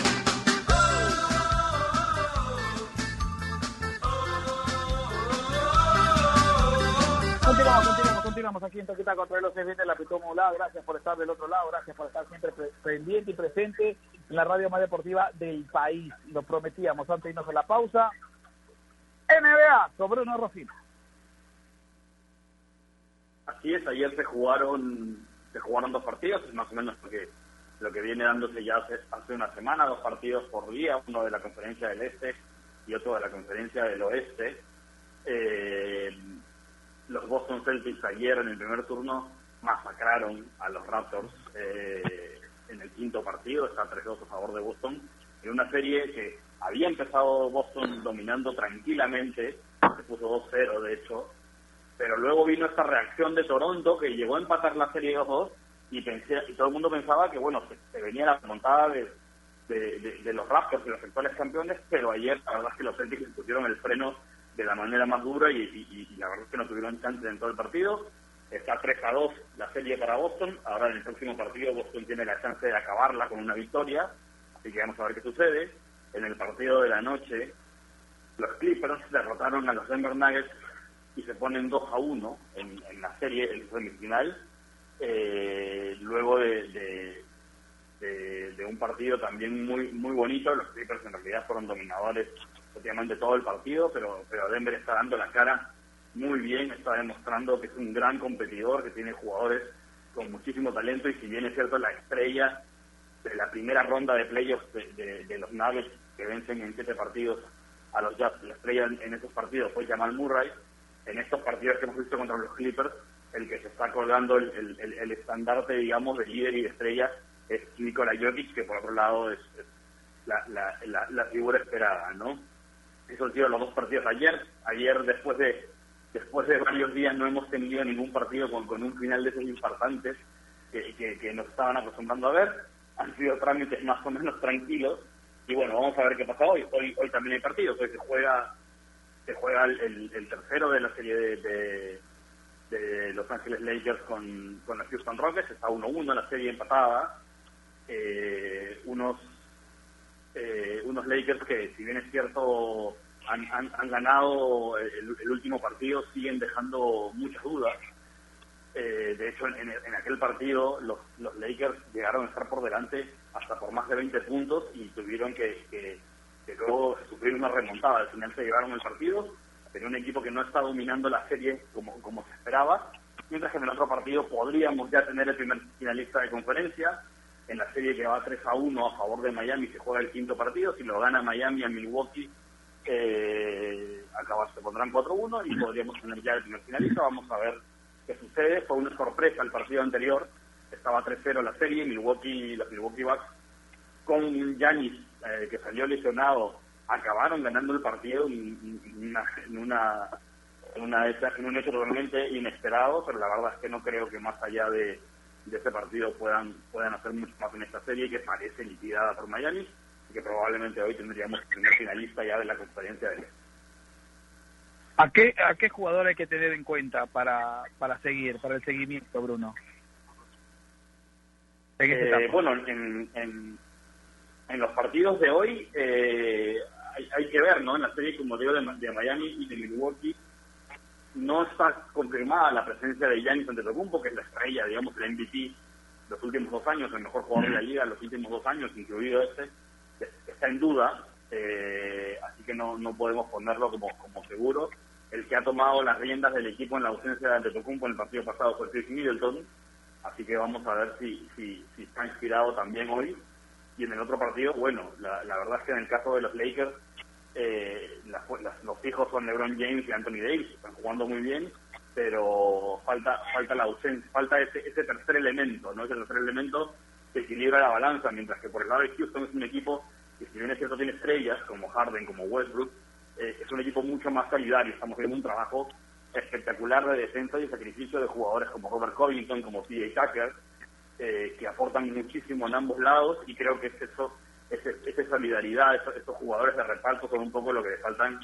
Continuamos, continuamos, continuamos aquí en Toquita contra los de la Modulada. Gracias por estar del otro lado, gracias por estar siempre pre- pendiente y presente en la radio más deportiva del país. Lo prometíamos antes de irnos a la pausa. NBA con Bruno Rosina. Así es, ayer se jugaron se jugaron dos partidos, es más o menos lo que, lo que viene dándose ya hace, hace una semana, dos partidos por día, uno de la conferencia del Este y otro de la conferencia del Oeste. Eh, los Boston Celtics ayer en el primer turno masacraron a los Raptors eh, en el quinto partido, está 3-2 a favor de Boston, en una serie que había empezado Boston dominando tranquilamente, se puso 2-0 de hecho, pero luego vino esta reacción de Toronto que llegó a empatar la serie 2-2 y, y todo el mundo pensaba que, bueno, se, venía la montada de, de, los Raptors, de los actuales campeones, pero ayer la verdad es que los Celtics pusieron el freno de la manera más dura y, la verdad es que no tuvieron chance en todo el partido. Está 3 a 2 la serie para Boston. Ahora en el próximo partido Boston tiene la chance de acabarla con una victoria. Así que vamos a ver qué sucede. En el partido de la noche, los Clippers derrotaron a los Denver Nuggets y se ponen 2 a 1 en, la serie, el semifinal. Eh, luego de, de, un partido también muy muy bonito, los Clippers en realidad fueron dominadores prácticamente todo el partido, pero, pero Denver está dando la cara muy bien, está demostrando que es un gran competidor, que tiene jugadores con muchísimo talento y si bien es cierto la estrella de la primera ronda de playoffs de, los Nuggets que vencen en siete partidos a los Jazz, la estrella en esos partidos fue Jamal Murray, en estos partidos que hemos visto contra los Clippers, el que se está colgando el, el, estandarte, digamos, de líder y de estrella es Nikola Jokic, que por otro lado es, la, la, la, figura esperada, ¿no? Han sido los dos partidos ayer. Ayer, después de después de varios días, no hemos tenido ningún partido con, con un final de esos importantes que, que, nos estaban acostumbrando a ver. Han sido trámites más o menos tranquilos. Y bueno, vamos a ver qué pasa hoy. Hoy, hoy también hay partidos. Hoy se juega se juega el, el, tercero de la serie de, de, Los Ángeles Lakers con, con los Houston Rockets. Está 1-1 la serie empatada. Eh, unos eh, unos Lakers que, si bien es cierto, han, han, ganado el, último partido, siguen dejando muchas dudas. Eh, de hecho, en, aquel partido los, los Lakers llegaron a estar por delante hasta por más de 20 puntos y tuvieron que, que, luego sufrir una remontada. Al final se llevaron el partido, pero un equipo que no está dominando la serie como, como se esperaba, mientras que en el otro partido podríamos ya tener el primer finalista de conferencia en la serie que va 3 a 1 a favor de Miami se juega el quinto partido, si lo gana Miami a Milwaukee eh, acaba, se pondrán 4-1 y podríamos tener ya el primer finalista, vamos a ver qué sucede, fue una sorpresa el partido anterior, estaba 3-0 la serie, Milwaukee, los Milwaukee Bucks con Giannis eh, que salió lesionado, acabaron ganando el partido en, una, en una en, una, en un hecho totalmente inesperado, pero la verdad es que no creo que más allá de de este partido puedan puedan hacer mucho más en esta serie que parece liquidada por Miami y que probablemente hoy tendríamos el primer finalista ya de la conferencia de ¿A qué, ¿A qué jugador hay que tener en cuenta para, para seguir, para el seguimiento, Bruno? Eh, bueno, en, en, en, los partidos de hoy eh, hay, hay, que ver, ¿no? En la serie, como digo, de, de Miami y de Milwaukee, no está confirmada la presencia de Giannis Antetokounmpo, que es la estrella, digamos, el MVP los últimos dos años, el mejor jugador de la liga los últimos dos años, incluido este, está en duda, eh, así que no, no podemos ponerlo como, como seguro. El que ha tomado las riendas del equipo en la ausencia de Antetokounmpo en el partido pasado fue Chris Middleton, así que vamos a ver si, si, si está inspirado también hoy. Y en el otro partido, bueno, la, la verdad es que en el caso de los Lakers, eh, los hijos son LeBron James y Anthony Davis, están jugando muy bien, pero falta falta la ausencia, falta ese, ese tercer elemento, ¿no? Ese tercer elemento que equilibra la balanza, mientras que por el lado de Houston es un equipo que si bien es cierto tiene estrellas como Harden, como Westbrook, eh, es un equipo mucho más solidario, estamos viendo un trabajo espectacular de defensa y sacrificio de jugadores como Robert Covington, como T.J. Tucker, eh, que aportan muchísimo en ambos lados y creo que es eso esa solidaridad, estos, jugadores de reparto son un poco lo que le faltan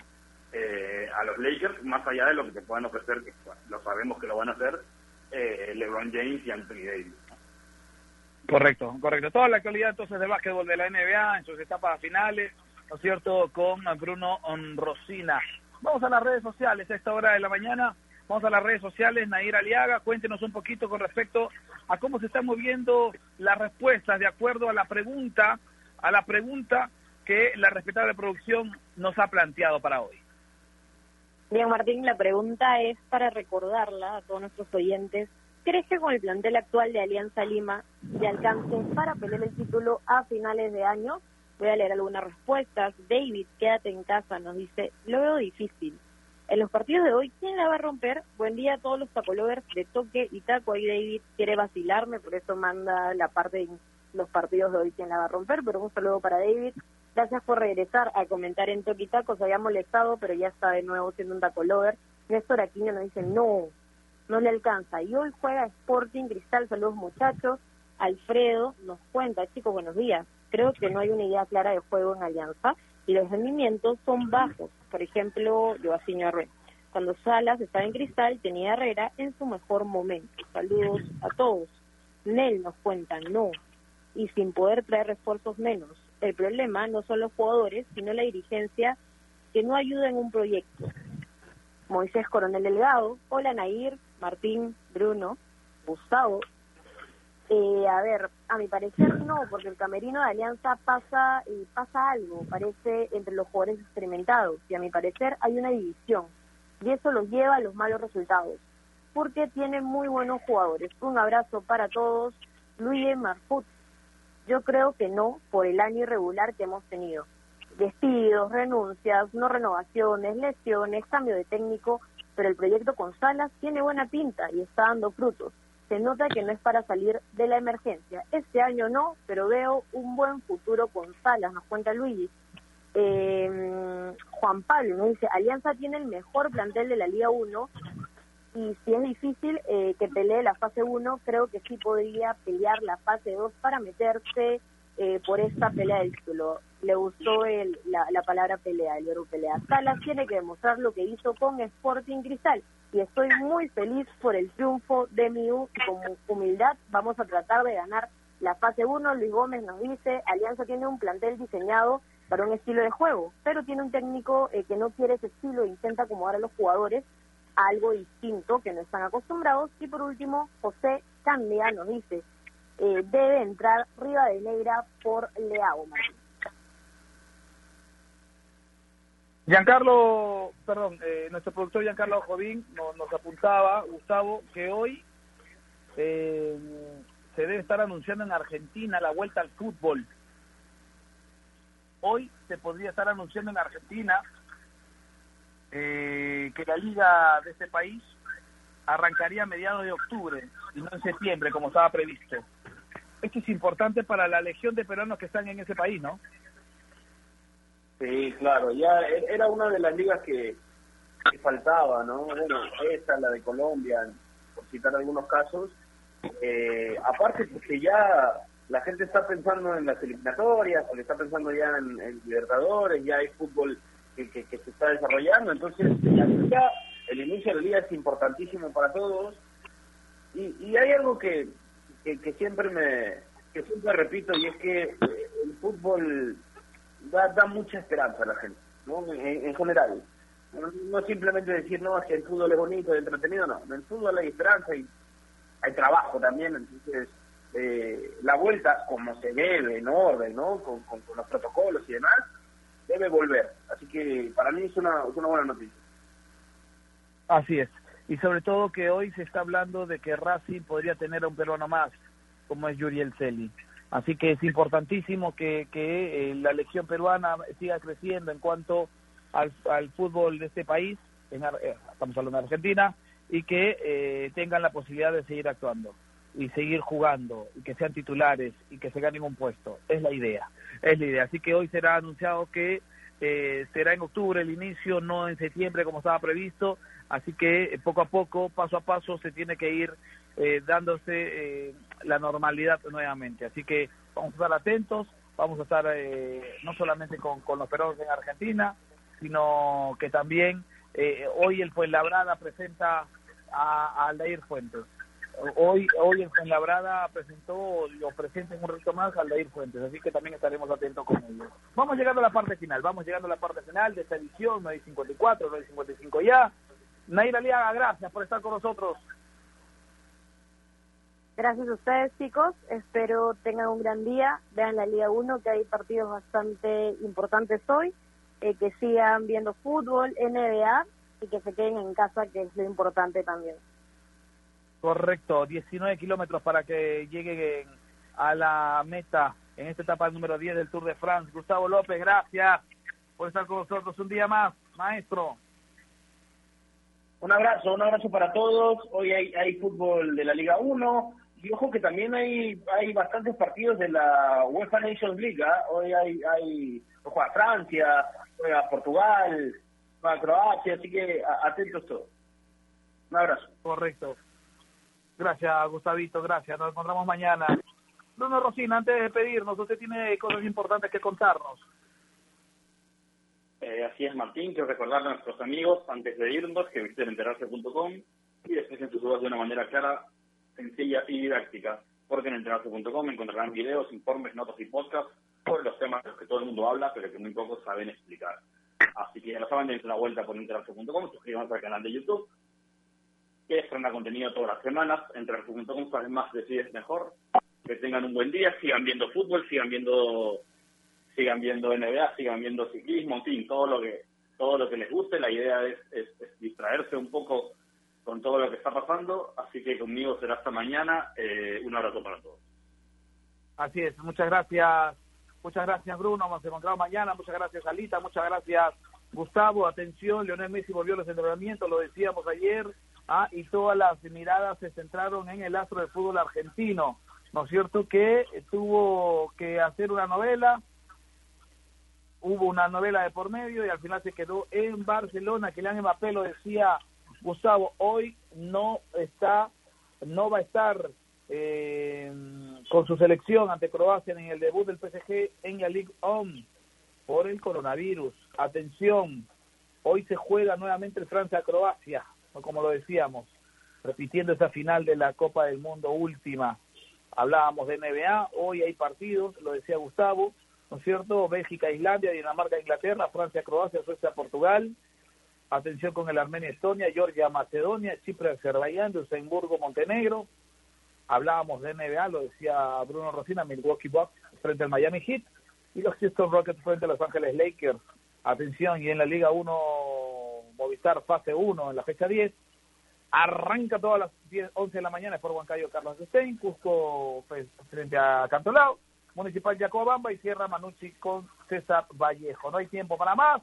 eh, a los Lakers, más allá de lo que te puedan ofrecer, que lo sabemos que lo van a hacer, eh, LeBron James y Anthony Davis. Correcto, correcto. Toda la actualidad entonces de básquetbol de la NBA en sus etapas finales, ¿no es cierto?, con Bruno Rosina. Vamos a las redes sociales a esta hora de la mañana. Vamos a las redes sociales, Nair Aliaga, cuéntenos un poquito con respecto a cómo se están moviendo las respuestas de acuerdo a la pregunta a la pregunta que la respetable producción nos ha planteado para hoy. Bien, Martín, la pregunta es para recordarla a todos nuestros oyentes. ¿Crees que con el plantel actual de Alianza Lima se alcance para pelear el título a finales de año? Voy a leer algunas respuestas. David, quédate en casa, nos dice, lo veo difícil. En los partidos de hoy, ¿quién la va a romper? Buen día a todos los tacolovers de toque y taco. Ahí David quiere vacilarme, por eso manda la parte de los partidos de hoy quién la va a romper, pero un saludo para David. Gracias por regresar a comentar en Toki Taco, se había molestado, pero ya está de nuevo siendo un taco lover. Néstor Aquino nos dice, no, no le alcanza. Y hoy juega Sporting Cristal, saludos muchachos. Alfredo nos cuenta, chicos, buenos días. Creo que no hay una idea clara de juego en Alianza y los rendimientos son bajos. Por ejemplo, Joaquín Arrué. Cuando Salas estaba en Cristal, tenía Herrera en su mejor momento. Saludos a todos. Nel nos cuenta, no. Y sin poder traer refuerzos menos. El problema no son los jugadores, sino la dirigencia que no ayuda en un proyecto. Moisés Coronel Delgado, hola Nair, Martín, Bruno, Gustavo. Eh, a ver, a mi parecer no, porque el camerino de Alianza pasa eh, pasa algo, parece, entre los jugadores experimentados. Y a mi parecer hay una división. Y eso los lleva a los malos resultados. Porque tienen muy buenos jugadores. Un abrazo para todos. Luis Marfut. Yo creo que no, por el año irregular que hemos tenido despidos, renuncias, no renovaciones, lesiones, cambio de técnico, pero el proyecto con Salas tiene buena pinta y está dando frutos. Se nota que no es para salir de la emergencia. Este año no, pero veo un buen futuro con Salas, nos cuenta Luigi. Eh, Juan Pablo nos dice, Alianza tiene el mejor plantel de la Liga 1 y si es difícil eh, que pelee la fase 1, creo que sí podría pelear la fase 2 para meterse eh, por esta pelea del título. Le gustó el, la, la, palabra pelea, el verbo pelea. Salas tiene que demostrar lo que hizo con Sporting Cristal y estoy muy feliz por el triunfo de Miu y con humildad vamos a tratar de ganar la fase 1. Luis Gómez nos dice, Alianza tiene un plantel diseñado para un estilo de juego, pero tiene un técnico eh, que no quiere ese estilo e intenta acomodar a los jugadores algo distinto que no están acostumbrados. Y por último, José Candia nos dice, eh, debe entrar Negra por Leao. Giancarlo, perdón, eh, nuestro productor Giancarlo Jodín nos, nos, apuntaba, Gustavo, que hoy eh, se debe estar anunciando en Argentina la vuelta al fútbol. Hoy se podría estar anunciando en Argentina eh, que la liga de este país arrancaría a mediados de octubre y no en septiembre como estaba previsto. Esto es importante para la legión de peruanos que están en ese país, ¿no? Sí, claro, ya e-, era una de las ligas que, faltaba, ¿no? Bueno, esta, la de Colombia, por citar algunos casos. Eh, aparte, porque ya la gente está pensando en las eliminatorias, o está pensando ya en, Libertadores, ya hay fútbol que, que, se está desarrollando, entonces la liga, el inicio de la liga es importantísimo para todos. Y, y hay algo que, que, siempre me que siempre repito y es que el fútbol da, da mucha esperanza a la gente, ¿no? En, general. No, simplemente decir, no, es que el fútbol es bonito, es entretenido, no. En el fútbol hay esperanza y hay trabajo también, entonces eh, la vuelta, como se debe, en orden, ¿no? Con, con, los protocolos y demás, debe volver. Así que para mí es una, es una buena noticia. Así es y sobre todo que hoy se está hablando de que Racing podría tener a un peruano más, como es Yuriel Celi. Así que es importantísimo que, que eh, la legión peruana siga creciendo en cuanto al, al fútbol de este país, en, eh, estamos hablando de Argentina, y que eh, tengan la posibilidad de seguir actuando y seguir jugando y que sean titulares y que se ganen un puesto. Es la idea, es la idea. Así que hoy será anunciado que será en octubre el inicio, no en septiembre como estaba previsto, Así que eh, poco a poco, paso a paso, se tiene que ir eh, dándose eh, la normalidad nuevamente. Así que vamos a estar atentos, vamos a estar no solamente con, con los peruanos en Argentina, sino que también hoy el Fuenlabrada presenta a, a Aldair Fuentes. Hoy, hoy en Fuenlabrada presentó o presenta en un reto más a Aldair Fuentes, así que también estaremos atentos con ellos. Vamos llegando a la parte final, vamos llegando a la parte final de esta edición, 954, 955 ya. Naira Aliaga, gracias por estar con nosotros. Gracias a ustedes, chicos. Espero tengan un gran día. Vean la Liga 1, que hay partidos bastante importantes hoy. Eh, que sigan viendo fútbol, NBA y que se queden en casa, que es lo importante también. Correcto, 19 kilómetros para que lleguen a la meta en esta etapa número 10 del Tour de France. Gustavo López, gracias por estar con nosotros un día más, maestro. Un abrazo, un abrazo para todos. Hoy hay, hay fútbol de la Liga 1 y ojo que también hay hay bastantes partidos de la UEFA Nations League. ¿ah? Hoy hay, hay juega Francia, juega Portugal, juega Croacia, así que atentos todos. Un abrazo. Correcto. Gracias, Gustavito, gracias. Nos encontramos mañana. Bruno Rosina, antes de despedirnos, usted tiene cosas importantes que contarnos. Eh, así es, Martín. Quiero recordarle a nuestros amigos, antes de irnos, que visiten enterarse.com y expresen sus dudas de una manera clara, sencilla y didáctica. Porque en enterarse.com encontrarán videos, informes, notas y podcasts sobre los temas de los que todo el mundo habla, pero que muy pocos saben explicar. Así que ya lo saben, dense una vuelta por enterarse.com, suscríbanse al canal de YouTube, que estrena contenido todas las semanas. Enterarse.com, sabes más, decides mejor. Que tengan un buen día, sigan viendo fútbol, sigan viendo sigan viendo NBA, sigan viendo ciclismo, en fin, todo lo que todo lo que les guste. La idea es, es, es distraerse un poco con todo lo que está pasando, así que conmigo será hasta mañana. Eh, un abrazo para todos. Así es, muchas gracias, muchas gracias Bruno, nos encontramos mañana, muchas gracias Alita, muchas gracias Gustavo, atención, Leonel Messi volvió a los entrenamientos, lo decíamos ayer, ah, y todas las miradas se centraron en el astro del fútbol argentino, ¿no es cierto? Que tuvo que hacer una novela, hubo una novela de por medio y al final se quedó en Barcelona. Kylian Mbappé lo decía Gustavo, hoy no está, no va a estar eh, con su selección ante Croacia en el debut del PSG en la Ligue 1 por el coronavirus. Atención, hoy se juega nuevamente Francia-Croacia, como lo decíamos, repitiendo esa final de la Copa del Mundo última. Hablábamos de NBA, hoy hay partidos, lo decía Gustavo, ¿no es cierto? Bélgica, Islandia, Dinamarca, Inglaterra, Francia, Croacia, Suecia, Portugal. Atención con el Armenia, Estonia, Georgia, Macedonia, Chipre, Azerbaiyán, Luxemburgo, Montenegro. Hablábamos de NBA, lo decía Bruno Rosina, Milwaukee Bucks frente al Miami Heat y los Houston Rockets frente a Los Ángeles Lakers. Atención, y en la Liga 1, Movistar fase 1 en la fecha 10. Arranca todas las 10, 11 de la mañana por Huancayo Carlos Stein, Cusco frente a Cantolao. Municipal Yacobamba y Sierra Manucci con César Vallejo. No hay tiempo para más.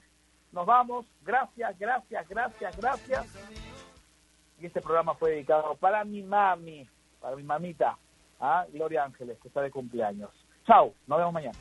Nos vamos. Gracias, gracias, gracias, gracias. Y este programa fue dedicado para mi mami, para mi mamita, ¿ah? Gloria Ángeles, que está de cumpleaños. Chao, nos vemos mañana.